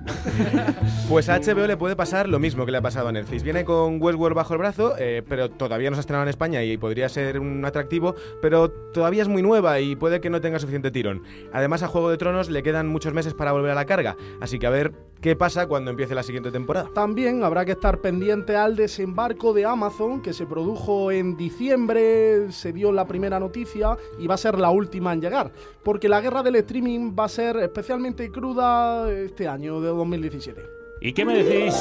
Pues a HBO le puede pasar lo mismo que le ha pasado a Netflix. Viene con Westworld bajo el brazo, eh, pero todavía no se ha estrenado en España y podría ser un atractivo, pero todavía es muy nueva y puede que no tenga suficiente tirón. Además, a Juego de Tronos le quedan muchos meses para volver a la carga, así que a ver qué pasa cuando empiece la siguiente temporada. También habrá que estar pendiente al desembarco de Amazon que se produjo en diciembre, se dio la primera noticia y va a ser la última en llegar, porque la guerra del streaming va a ser especialmente cruda este año de 2017. ¿Y qué me decís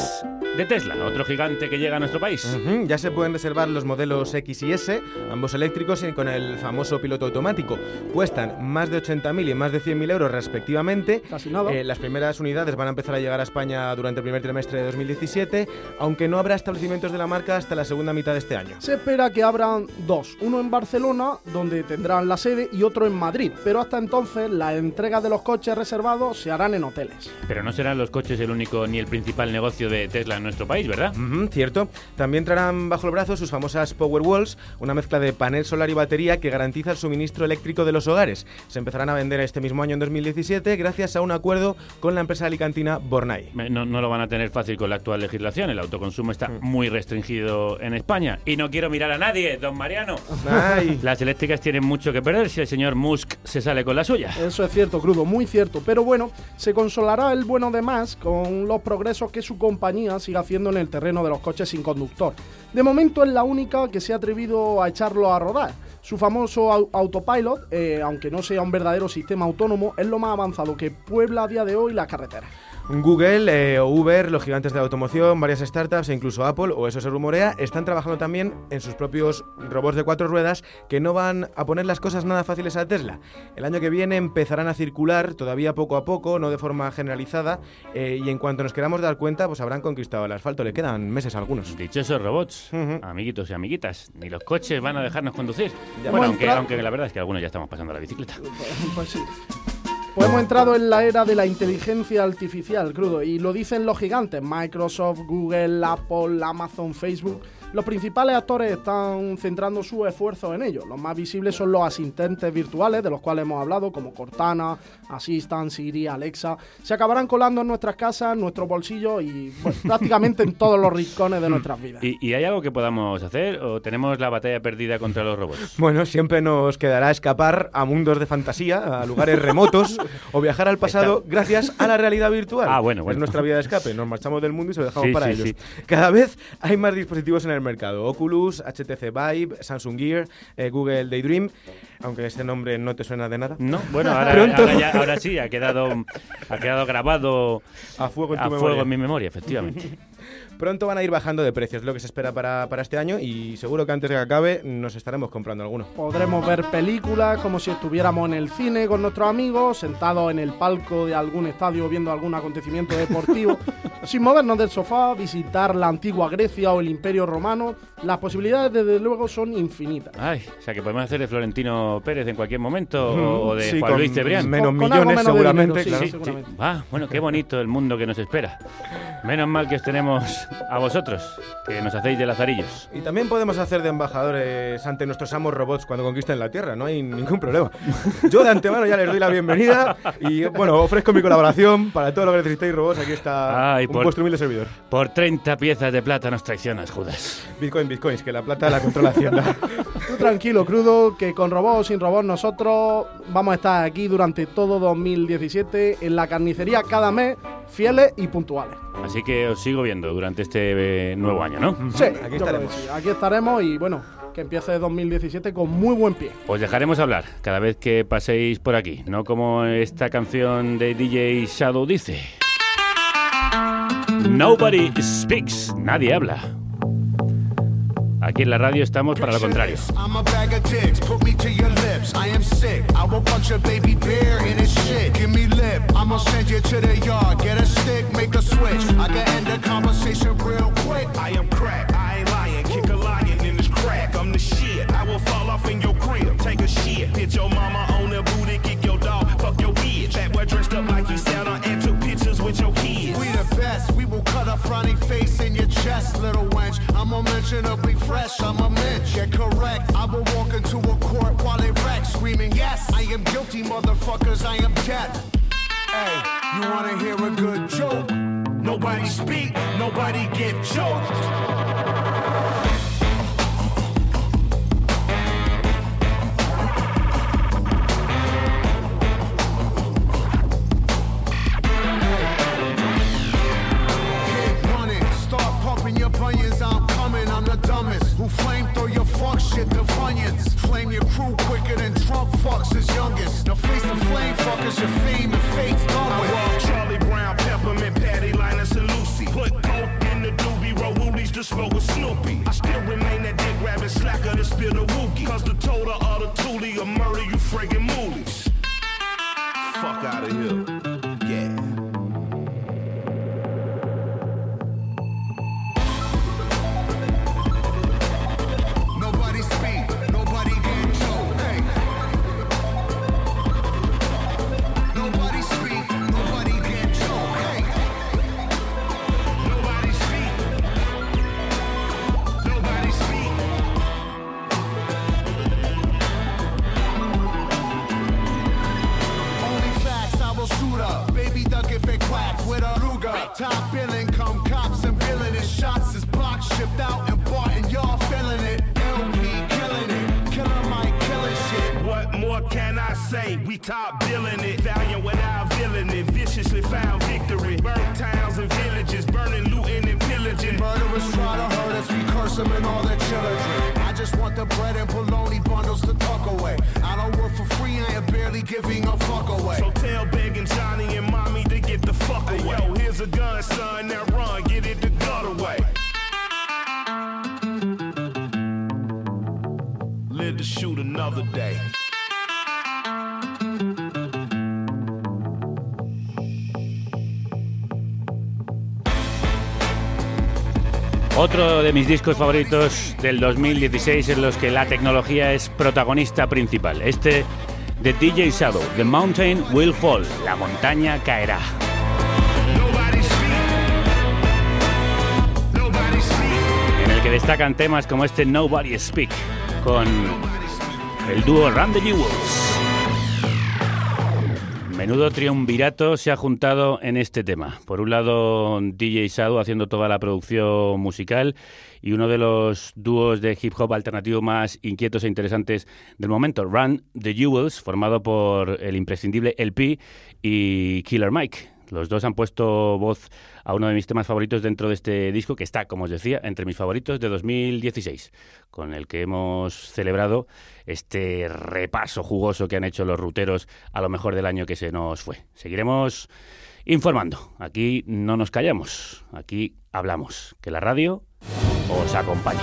de Tesla, otro gigante que llega a nuestro país? Ujú, Ya se pueden reservar los modelos X y S, ambos eléctricos y con el famoso piloto automático. Cuestan más de 80.000 y más de 100.000 euros respectivamente. Casi nada. Eh, las primeras unidades van a empezar a llegar a España durante el primer trimestre de 2017, aunque no habrá establecimientos de la marca hasta la segunda mitad de este año. Se espera que abran dos, uno en Barcelona, donde tendrán la sede, y otro en Madrid. Pero hasta entonces las entregas de los coches reservados se harán en hoteles. Pero no serán los coches el único ni el principal negocio de Tesla en nuestro país, ¿verdad? Cierto. También traerán bajo el brazo sus famosas Power Walls, una mezcla de panel solar y batería que garantiza el suministro eléctrico de los hogares. Se empezarán a vender este mismo año en 2017 gracias a un acuerdo con la empresa alicantina Bornay. Me- No, no lo van a tener fácil con la actual legislación. El autoconsumo está Mm. muy restringido en España. Y no quiero mirar a nadie, don Mariano. Ay. [laughs] Las eléctricas tienen mucho que perder si el señor Musk se sale con la suya. Eso es cierto, crudo, muy cierto. Pero bueno, se consolará el bueno de más con los progresos que su compañía sigue haciendo en el terreno de los coches sin conductor. De momento es la única que se ha atrevido a echarlo a rodar. Su famoso au- autopilot, eh, aunque no sea un verdadero sistema autónomo, es lo más avanzado que puebla a día de hoy las carreteras. Google eh, o Uber, los gigantes de la automoción, varias startups e incluso Apple, o eso se rumorea, están trabajando también en sus propios robots de cuatro ruedas que no van a poner las cosas nada fáciles a Tesla. El año que viene empezarán a circular todavía poco a poco, no de forma generalizada, eh, y en cuanto nos queramos dar cuenta, pues habrán conquistado el asfalto. Le quedan meses a algunos. Dichosos robots, amiguitos y amiguitas, ni los coches van a dejarnos conducir. Ya bueno, aunque, la verdad es que algunos ya estamos pasando la bicicleta. [laughs] Pues sí. Pues hemos entrado en la era de la inteligencia artificial, crudo, y lo dicen los gigantes, Microsoft, Google, Apple, Amazon, Facebook. Los principales actores están centrando sus esfuerzos en ello. Los más visibles son los asistentes virtuales, de los cuales hemos hablado, como Cortana, Assistant, Siri, Alexa. Se acabarán colando en nuestras casas, en nuestros bolsillos y bueno, [laughs] prácticamente en todos los rincones de nuestras vidas. ¿Y, y hay algo que podamos hacer o tenemos la batalla perdida contra los robots? [laughs] Bueno, siempre nos quedará escapar a mundos de fantasía, a lugares remotos o viajar al pasado gracias a la realidad virtual. Ah, bueno, Es bueno. nuestra vía de escape. Nos marchamos del mundo y se lo dejamos Sí, para sí, ellos. sí. Cada vez hay más dispositivos en el mercado. Oculus, HTC Vive, Samsung Gear, eh, Google Daydream. Aunque este nombre no te suena de nada. No, bueno, ahora, [laughs] ya- ahora sí, ha quedado, ha quedado grabado a fuego en a memoria. fuego en mi memoria, efectivamente. [laughs] Pronto van a ir bajando de precios, es lo que se espera para, para este año y seguro que antes de que acabe nos estaremos comprando alguno. Podremos ver películas como si estuviéramos en el cine con nuestros amigos, sentados en el palco de algún estadio viendo algún acontecimiento deportivo, [laughs] sin movernos del sofá, visitar la antigua Grecia o el Imperio Romano. Las posibilidades, desde luego, son infinitas. Ay, o sea que podemos hacer de Florentino Pérez en cualquier momento o, o de Sí, Juan Luis Cebrián. menos Con- con algo millones, menos seguramente, dinero, sí, claro. Sí, sí. Ah, bueno, qué bonito el mundo que nos espera. Menos mal que os tenemos a vosotros, que nos hacéis de lazarillos. Y también podemos hacer de embajadores ante nuestros amos robots cuando conquisten la Tierra, no hay ningún problema. Yo de antemano ya les doy la bienvenida y bueno, ofrezco mi colaboración para todo lo que necesitéis robots. Aquí está Ay, un por- vuestro humilde servidor. Por 30 piezas de plata nos traicionas, Judas. Bitcoin, bitcoins, que la plata la controla Hacienda. Tú tranquilo, crudo, que con robot o sin robot nosotros vamos a estar aquí durante todo 2017 en la carnicería cada mes, fieles y puntuales. Así que os sigo viendo durante este eh, nuevo año, ¿no? Sí, que sí. Aquí estaremos y bueno, que empiece 2017 con muy buen pie. Os dejaremos hablar cada vez que paséis por aquí, no como esta canción de DJ Shadow dice. Nobody speaks, nadie habla. Aquí en la radio estamos para lo contrario. I'm a bag of dicks, put me to your lips. I am sick. I will punch a baby bear in his shit. Give me lip. I'ma send you to the yard. Get a stick, make a switch. I can end the conversation real quick. I am crack. I ain't lying. Kick a lion in this crack. I'm the shit. I will fall off in your crib. Take a shit. Hit your mama on the booty. Kick your dog. Fuck your bitch. That boy dressed up a frowny face in your chest, little wench. I'm unmentionably fresh. I'm a mensch. Get correct. I will walk into a court while they wreck, screaming, Yes, I am guilty, motherfuckers. I am death. Hey, you wanna hear a good joke? Nobody speak, nobody get choked. Fuck shit get the funyuns. Flame your crew quicker than drunk fucks his youngest. Now face the flame fuckers, your fame and fate's done with. Charlie Brown, Peppermint, Patty, Linus, and Lucy. Put coke in the doobie, roll woolies to smoke with Snoopy. I still remain that dick grabbing slacker to spill the wookie. Cause the total of the toolie will murder you friggin' moolies. Fuck out of here. Mis discos favoritos del 2016 en los que la tecnología es protagonista principal. Este de DJ Shadow, The Mountain Will Fall, la montaña caerá. En el que destacan temas como este Nobody Speak con el dúo the Jewels. Menudo triunvirato se ha juntado en este tema. Por un lado, DJ Shadow haciendo toda la producción musical y uno de los dúos de hip hop alternativo más inquietos e interesantes del momento, Run the Jewels, formado por el imprescindible LP y Killer Mike. Los dos han puesto voz a uno de mis temas favoritos dentro de este disco, que está, como os decía, entre mis favoritos de 2016, con el que hemos celebrado este repaso jugoso que han hecho los ruteros a lo mejor del año que se nos fue. Seguiremos informando. Aquí no nos callamos, aquí hablamos. Que la radio os acompañe.